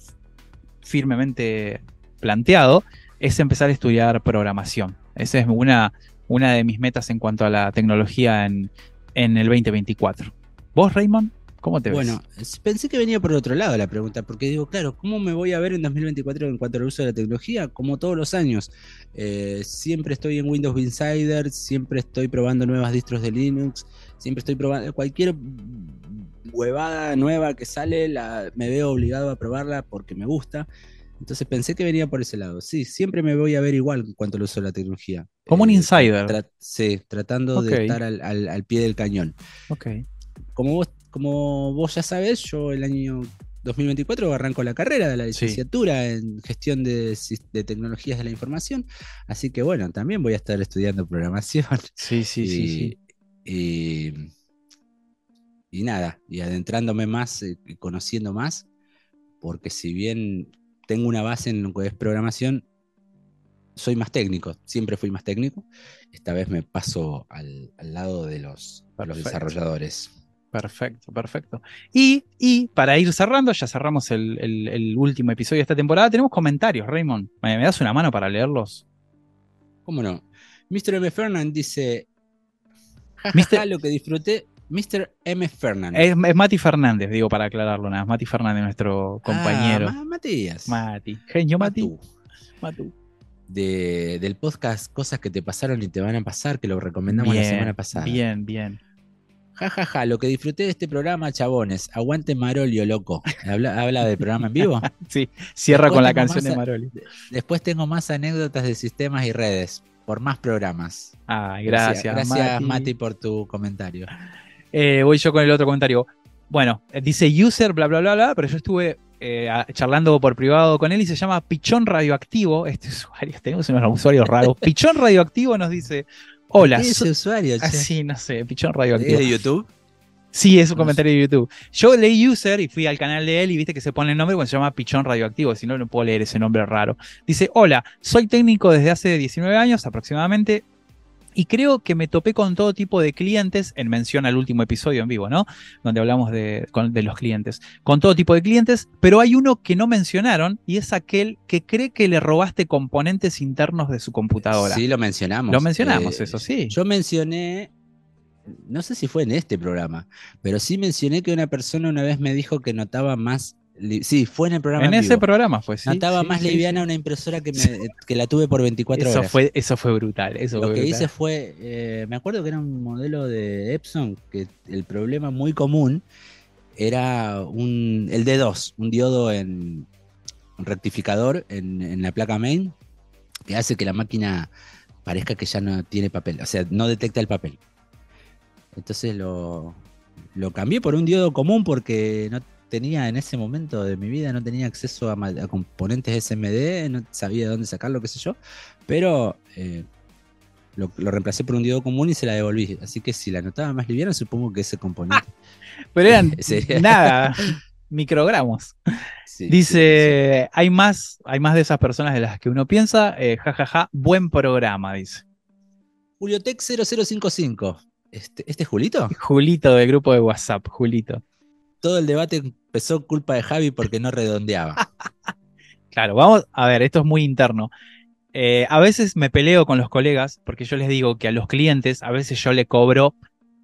firmemente planteado, es empezar a estudiar programación. Esa es una, una de mis metas en cuanto a la tecnología en, en el 2024. ¿Vos, Raymond? ¿Cómo te ves? Bueno, pensé que venía por otro lado la pregunta, porque digo, claro, ¿cómo me voy a ver en 2024 en cuanto al uso de la tecnología? Como todos los años. Eh, siempre estoy en Windows Insider, siempre estoy probando nuevas distros de Linux, siempre estoy probando cualquier huevada nueva que sale, la, me veo obligado a probarla porque me gusta. Entonces pensé que venía por ese lado. Sí, siempre me voy a ver igual en cuanto al uso de la tecnología. Como un Eh, insider. tra- sí, tratando de estar al- al- al pie del cañón ok. como vos, como vos ya sabés, yo el año 2024 arranco la carrera de la Sí. licenciatura en gestión de, de tecnologías de la información. Así que bueno, también voy a estar estudiando programación. Sí, sí, y, sí, sí. Y, y nada, y adentrándome más, eh, y conociendo más, porque si bien tengo una base en lo que es programación, soy más técnico, siempre fui más técnico. Esta vez me paso al, al lado de los, los desarrolladores. Perfecto, perfecto. Y, y para ir cerrando, ya cerramos el, el- el último episodio de esta temporada. Tenemos comentarios, Raymond. ¿Me, me das una mano para leerlos? ¿Cómo no? Mr. M. Fernan dice: "Ja, ja, Mr. ja, lo que disfruté. Mr. M. Fernan. Es, es Mati Fernández, digo, para aclararlo nada. Mati Fernández, nuestro compañero. Ah, Ma- Matías. Mati. Genio Mati. Matu. De- del podcast Cosas que te pasaron y te van a pasar, que lo recomendamos la semana pasada. Bien, bien. Ja, ja, ja, lo que disfruté de este programa, chabones. Aguante Marolio, loco. ¿Habla, habla del programa en vivo? Sí, cierra Después con la canción de a- Maroli. Después tengo más anécdotas de sistemas y redes. Por más programas. Ay, gracias, Gracias, Mati. Mati, por tu comentario. Eh, voy yo con el otro comentario. Bueno, eh, dice user, bla, bla, bla, bla, pero yo estuve eh, charlando por privado con él y se llama Pichón Radioactivo. Este usuario, tenemos unos usuarios raros. Pichón Radioactivo nos dice: Hola, ¿Qué es ese usuario? che? Ah, sí, no sé, Pichón ¿Es Radioactivo. de YouTube? Sí, es un No comentario de YouTube. Yo leí user y fui al canal de él y viste que se pone el nombre cuando se llama Pichón Radioactivo, si no, no puedo leer ese nombre raro. Dice, hola, soy técnico desde hace 19 años aproximadamente y creo que me topé con todo tipo de clientes, en mención al último episodio en vivo, ¿no? Donde hablamos de, con- de los clientes. Con todo tipo de clientes, pero hay uno que no mencionaron y es aquel que cree que le robaste componentes internos de su computadora. Sí, lo mencionamos. Lo mencionamos, Eh, eso sí. Yo mencioné, no sé si fue en este programa, pero sí mencioné que una persona una vez me dijo que notaba más. Sí, fue en el programa. en en ese vivo. programa fue, sí. Notaba sí, más sí, liviana sí. una impresora que, me- que la tuve por 24 Eso horas. fue, eso fue brutal. Eso Lo fue que brutal. hice fue, eh, me acuerdo que era un modelo de Epson, que el problema muy común era un, el D2, un diodo en un rectificador en, en la placa main, que hace que la máquina parezca que ya no tiene papel, o sea, no detecta el papel. Entonces lo, lo cambié por un diodo común porque no tenía en ese momento de mi vida, no tenía acceso a, componentes SMD, no sabía de dónde sacarlo, qué sé yo, pero eh, lo, lo reemplacé por un diodo común y se la devolví. Así que si la notaba más liviana, supongo que ese componente. Pero eran nada, microgramos. sí, Dice, hay más, hay más de esas personas de las que uno piensa. Eh, ja, ja, buen programa, dice. Juliotech 0055. Este, ¿Este es Julito? Julito del grupo de WhatsApp, Julito. Todo el debate empezó culpa de Javi porque no redondeaba. Claro, vamos a ver, esto es muy interno. Eh, a veces me peleo con los colegas porque yo les digo que a los clientes a veces yo le cobro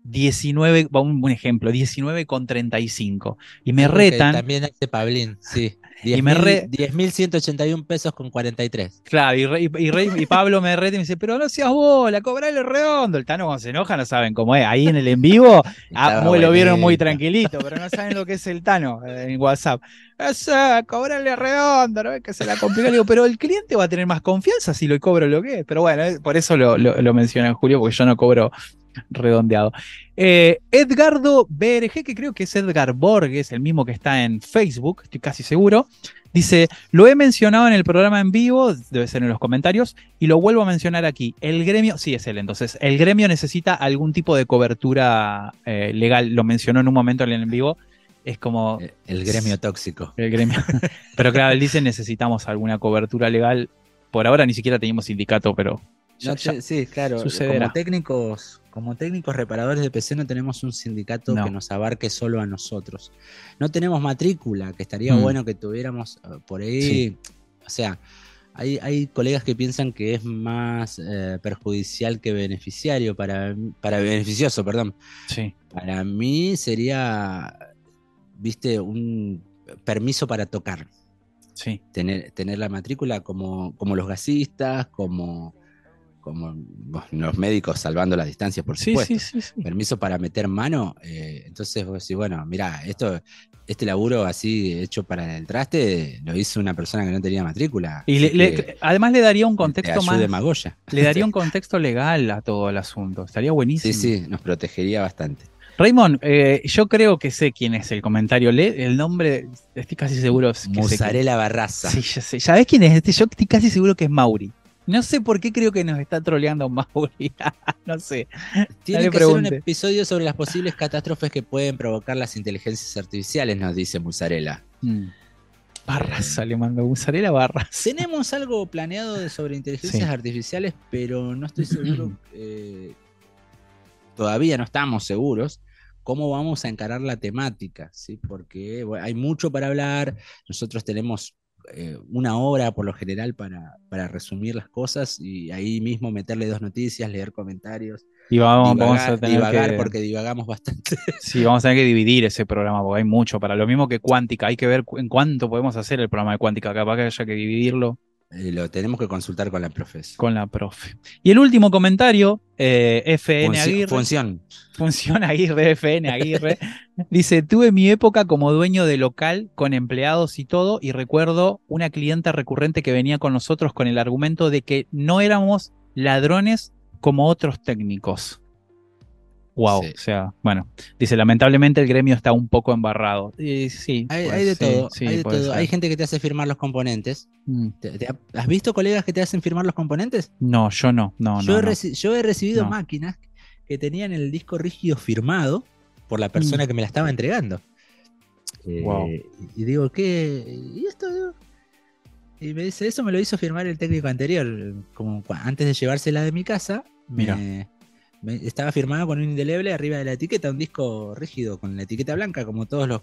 19, va, un, un ejemplo, 19 con 35. Y me retan. También hace Pablín, sí. Y me re- 10.181 pesos con 43. Claro, y, Re- y Re- y Pablo me reta y me dice, pero no seas bola, cobrale redondo. El Tano cuando se enoja no saben cómo es. Ahí en el en vivo, ah, muy- lo vieron muy tranquilito, pero no saben lo que es el Tano eh, en WhatsApp. Eso, cobrale redondo, ¿no? Que se la complica. Le digo, pero el cliente va a tener más confianza si lo cobro lo que es. Pero bueno, eh, por eso lo, lo, lo mencioné Julio, porque yo no cobro redondeado. Eh, Edgardo BRG, que creo que es Edgar Borges, el mismo que está en Facebook, estoy casi seguro, dice, lo he mencionado en el programa en vivo, debe ser en los comentarios, y lo vuelvo a mencionar aquí. El gremio, sí es él, entonces, el gremio necesita algún tipo de cobertura eh, legal, lo mencionó en un momento en el en vivo, es como Eh, El gremio tóxico. el gremio. Pero claro, él dice necesitamos alguna cobertura legal. Por ahora ni siquiera teníamos sindicato, pero ya- No ya- sí, claro. sucederá. Como técnicos, como técnicos reparadores de PC no tenemos un sindicato No. que nos abarque solo a nosotros. No tenemos matrícula, que estaría Mm. bueno que tuviéramos eh, por ahí. Sí. O sea, hay, hay colegas que piensan que es más eh, perjudicial que beneficiario para, para beneficioso, perdón. sí. Para mí sería, viste, un permiso para tocar. Sí. Tener, tener la matrícula como, como los gasistas, como, como los médicos salvando las distancias, por Sí, supuesto. sí, sí, sí. Permiso para meter mano. eh, entonces vos decís, bueno, mira, esto, este laburo así hecho para el traste lo hizo una persona que no tenía matrícula. Y le- le- además le daría un te contexto más, Magoya. le daría un contexto legal a todo el asunto. Estaría buenísimo. Sí, sí, nos protegería bastante. Raymond, eh, yo creo que sé quién es el comentario. Lee el nombre, estoy casi seguro que Mozzarella Barraza. Sí, ya sé. ¿Sabés quién es este? Yo estoy casi seguro que es Mauri. No sé por qué creo que nos está troleando Mauri. no sé. Tiene que ser un episodio sobre las posibles catástrofes que pueden provocar las inteligencias artificiales, nos dice Musarela. Mm. Barraza le mando Musarela Barras. Tenemos algo planeado de sobre inteligencias Sí. artificiales, pero no estoy seguro. eh, todavía no estamos seguros cómo vamos a encarar la temática, ¿sí? Porque bueno, hay mucho para hablar. Nosotros tenemos eh, una hora por lo general para, para resumir las cosas y ahí mismo meterle dos noticias, leer comentarios, Y vamos, vamos a tener divagar que, porque divagamos bastante. sí, vamos a tener que dividir ese programa porque hay mucho para lo mismo que Cuántica. Hay que ver en cuánto podemos hacer el programa de Cuántica. Capaz que haya que dividirlo lo tenemos que consultar con la profesora. con la profe. Y el último comentario, eh, FN Aguirre. Función. Función Aguirre, FN Aguirre. Dice, tuve mi época como dueño de local con empleados y todo y recuerdo una clienta recurrente que venía con nosotros con el argumento de que no éramos ladrones como otros técnicos. Wow, Sí. o sea, bueno, dice, lamentablemente el gremio está un poco embarrado. Y sí, Hay, pues, hay de sí, todo. sí, hay, de todo. hay gente que te hace firmar los componentes. Mm. ¿Te- te ha- ¿Has visto colegas que te hacen firmar los componentes? No, yo no, no, yo, no. he no. yo he recibido No. máquinas que tenían el disco rígido firmado por la persona Mm. que me la estaba entregando. Eh, Wow. Y digo, ¿qué? ¿Y esto? Y me dice, eso me lo hizo firmar el técnico anterior. Como antes de llevársela de mi casa, Mira. me- estaba firmado con un indeleble arriba de la etiqueta, un disco rígido con la etiqueta blanca, como todos los,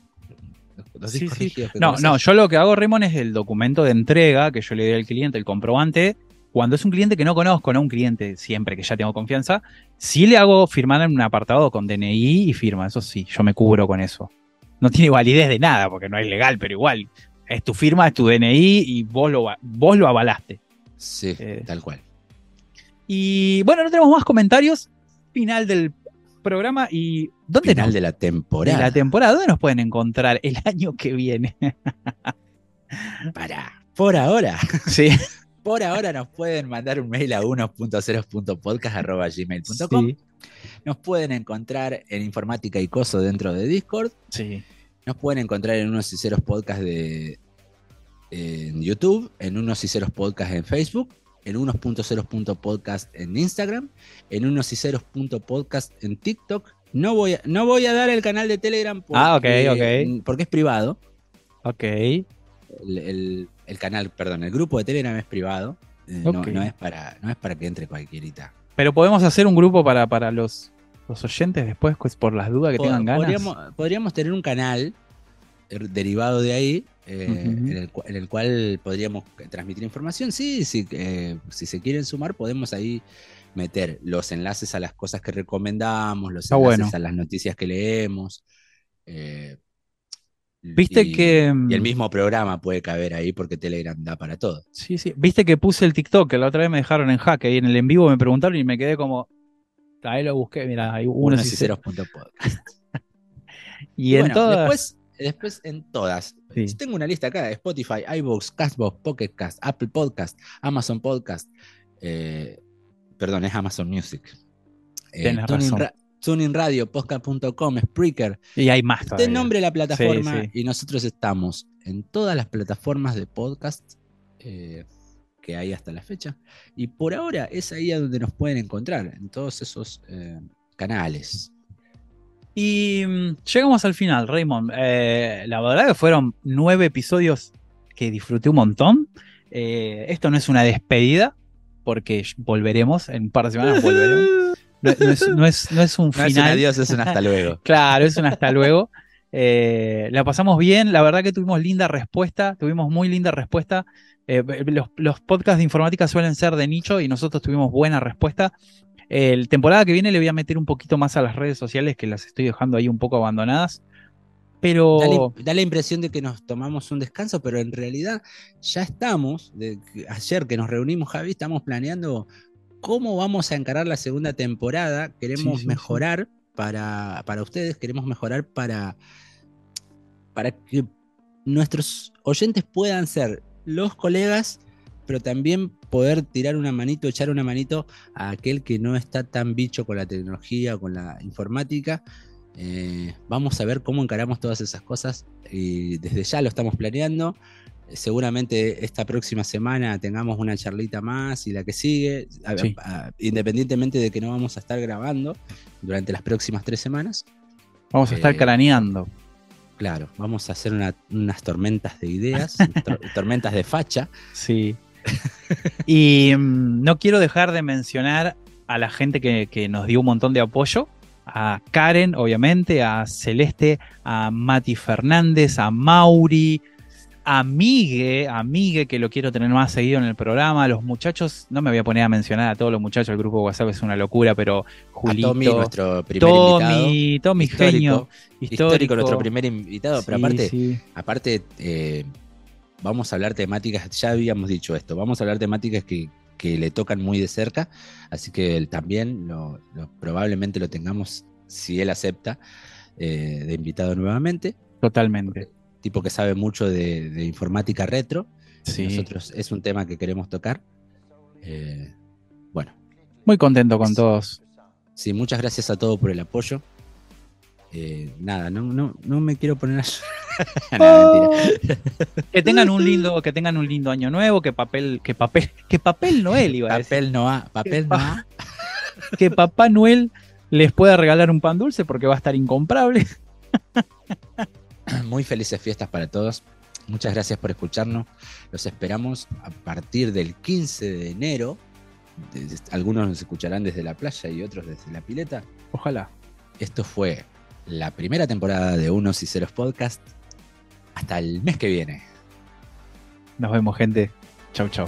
los- Sí, discos sí. rígidos que No, conoces. no, yo lo que hago, Raymond, es el documento de entrega que yo le doy al cliente, el comprobante. Cuando es un cliente que no conozco, no un cliente siempre que ya tengo confianza, sí le hago firmar en un apartado con DNI y firma, eso sí, yo me cubro con eso. No tiene validez de nada porque no es legal, pero igual, es tu firma, es tu DNI y vos lo, vos lo avalaste. Sí, Eh, tal cual. Y bueno, no tenemos más comentarios. Final del programa y ¿dónde Final nos- de la de temporada. la temporada? ¿Dónde nos pueden encontrar el año que viene? Para, por ahora. sí. Por ahora nos pueden mandar un mail a unos.0.podcast.gmail.com. sí. Nos pueden encontrar en Informática y Coso dentro de Discord. Sí. Nos pueden encontrar en Unos y Ceros Podcast de, en YouTube, en Unos y Ceros Podcast en Facebook, en unos.ceros.podcast en Instagram, en unos y ceros.podcast en TikTok. No voy, a, no voy a dar el canal de Telegram porque, Ah, ok, ok. porque es privado. Ok. El, el- el canal, perdón, el grupo de Telegram es privado. eh, no- no, es para, no es para que entre cualquierita. Pero podemos hacer un grupo para, para los, los oyentes después, pues por las dudas que tengan ganas. Podríamos, podríamos tener un canal er- derivado de ahí, eh, en, el, cua- en el cual podríamos transmitir información. Sí, sí eh, si se quieren sumar, podemos ahí meter los enlaces a las cosas que recomendamos, los enlaces bueno. a las noticias que leemos. eh, Viste y- que, mm, Y el mismo programa puede caber ahí porque Telegram da para todo. Sí, sí. Viste que puse el TikTok, que la otra vez me dejaron en jaque y en el en vivo me preguntaron y me quedé como. Ahí lo busqué, mira, hay uno Unos y ceros punto pod. Y, en bueno, todas. después, después en todas. Sí. Tengo una lista acá: Spotify, iVoox, Castbox, Pocket Cast, Apple Podcast, Amazon Podcast. eh, perdón, es Amazon Music. Eh. Ra- TuneIn Radio, podcast.com, Spreaker. Y hay más todavía. nombre la plataforma Sí, y nosotros estamos en todas las plataformas de podcast eh, que hay hasta la fecha. Y por ahora es ahí a donde nos pueden encontrar, en todos esos eh, canales. Y mm, llegamos al final, Raymond. Eh, la verdad que fueron nueve episodios que disfruté un montón. Eh, esto no es una despedida, porque volveremos, en un par de semanas volveremos. No, no es, no es- no es un final. es un adiós, es un hasta luego. Claro, es un hasta luego. Eh, la pasamos bien, la verdad que tuvimos linda respuesta, tuvimos muy linda respuesta. Eh, los, los podcasts de informática suelen ser de nicho y nosotros tuvimos buena respuesta. El temporada que viene le voy a meter un poquito más a las redes sociales que las estoy dejando ahí un poco abandonadas. Pero Da la, da la impresión de que nos tomamos un descanso, pero en realidad ya estamos, de ayer que nos reunimos, Javi, estamos planeando cómo vamos a encarar la segunda temporada. Queremos Sí, sí, mejorar Para, para ustedes, queremos mejorar para, para que nuestros oyentes puedan ser los colegas, pero también poder tirar una manito, echar una manito a aquel que no está tan bicho con la tecnología o con la informática. Eh, vamos a ver cómo encaramos todas esas cosas y desde ya lo estamos planeando. Seguramente esta próxima semana tengamos una charlita más y la que sigue, a- Sí. a- independientemente de que no vamos a estar grabando durante las próximas tres semanas. Vamos a estar Eh, craneando. Claro, vamos a hacer una- unas tormentas de ideas, tor- tormentas de facha. Sí. y mm, no quiero dejar de mencionar a la gente que, que nos dio un montón de apoyo. A Karen, obviamente, a Celeste, a Mati Fernández, a Mauri, a Migue, a Migue, que lo quiero tener más seguido en el programa. A los muchachos, no me voy a poner a mencionar a todos los muchachos, el grupo de WhatsApp es una locura, pero Julito, a Tommy, nuestro primer invitado. Tommy, Tommy Histórico, genio, Histórico, nuestro primer invitado, pero aparte, sí. aparte eh, vamos a hablar temáticas, ya habíamos dicho esto, vamos a hablar temáticas que, que le tocan muy de cerca, así que él también lo, lo- probablemente lo tengamos, si él acepta, eh, de invitado nuevamente. totalmente. Tipo que sabe mucho de, de informática retro. Sí. Nosotros es un tema que queremos tocar. Eh, bueno, Muy contento con todos. sí, muchas gracias a todos por el apoyo. Eh, nada, no, no, no me quiero poner a mentira. Que tengan un lindo, que tengan un lindo año nuevo, que papel, que papel, que papel Noel iba a decir. Papel no ha, papel ha. Que Papá Noel les pueda regalar un pan dulce porque va a estar incomprable. Muy felices fiestas para todos. Muchas gracias por escucharnos. Los esperamos a partir del 15 de enero. Algunos nos escucharán desde la playa y otros desde la pileta. Ojalá. Esto fue la primera temporada de Unos y Ceros Podcast. Hasta el mes que viene. Nos vemos, gente. Chau, chau.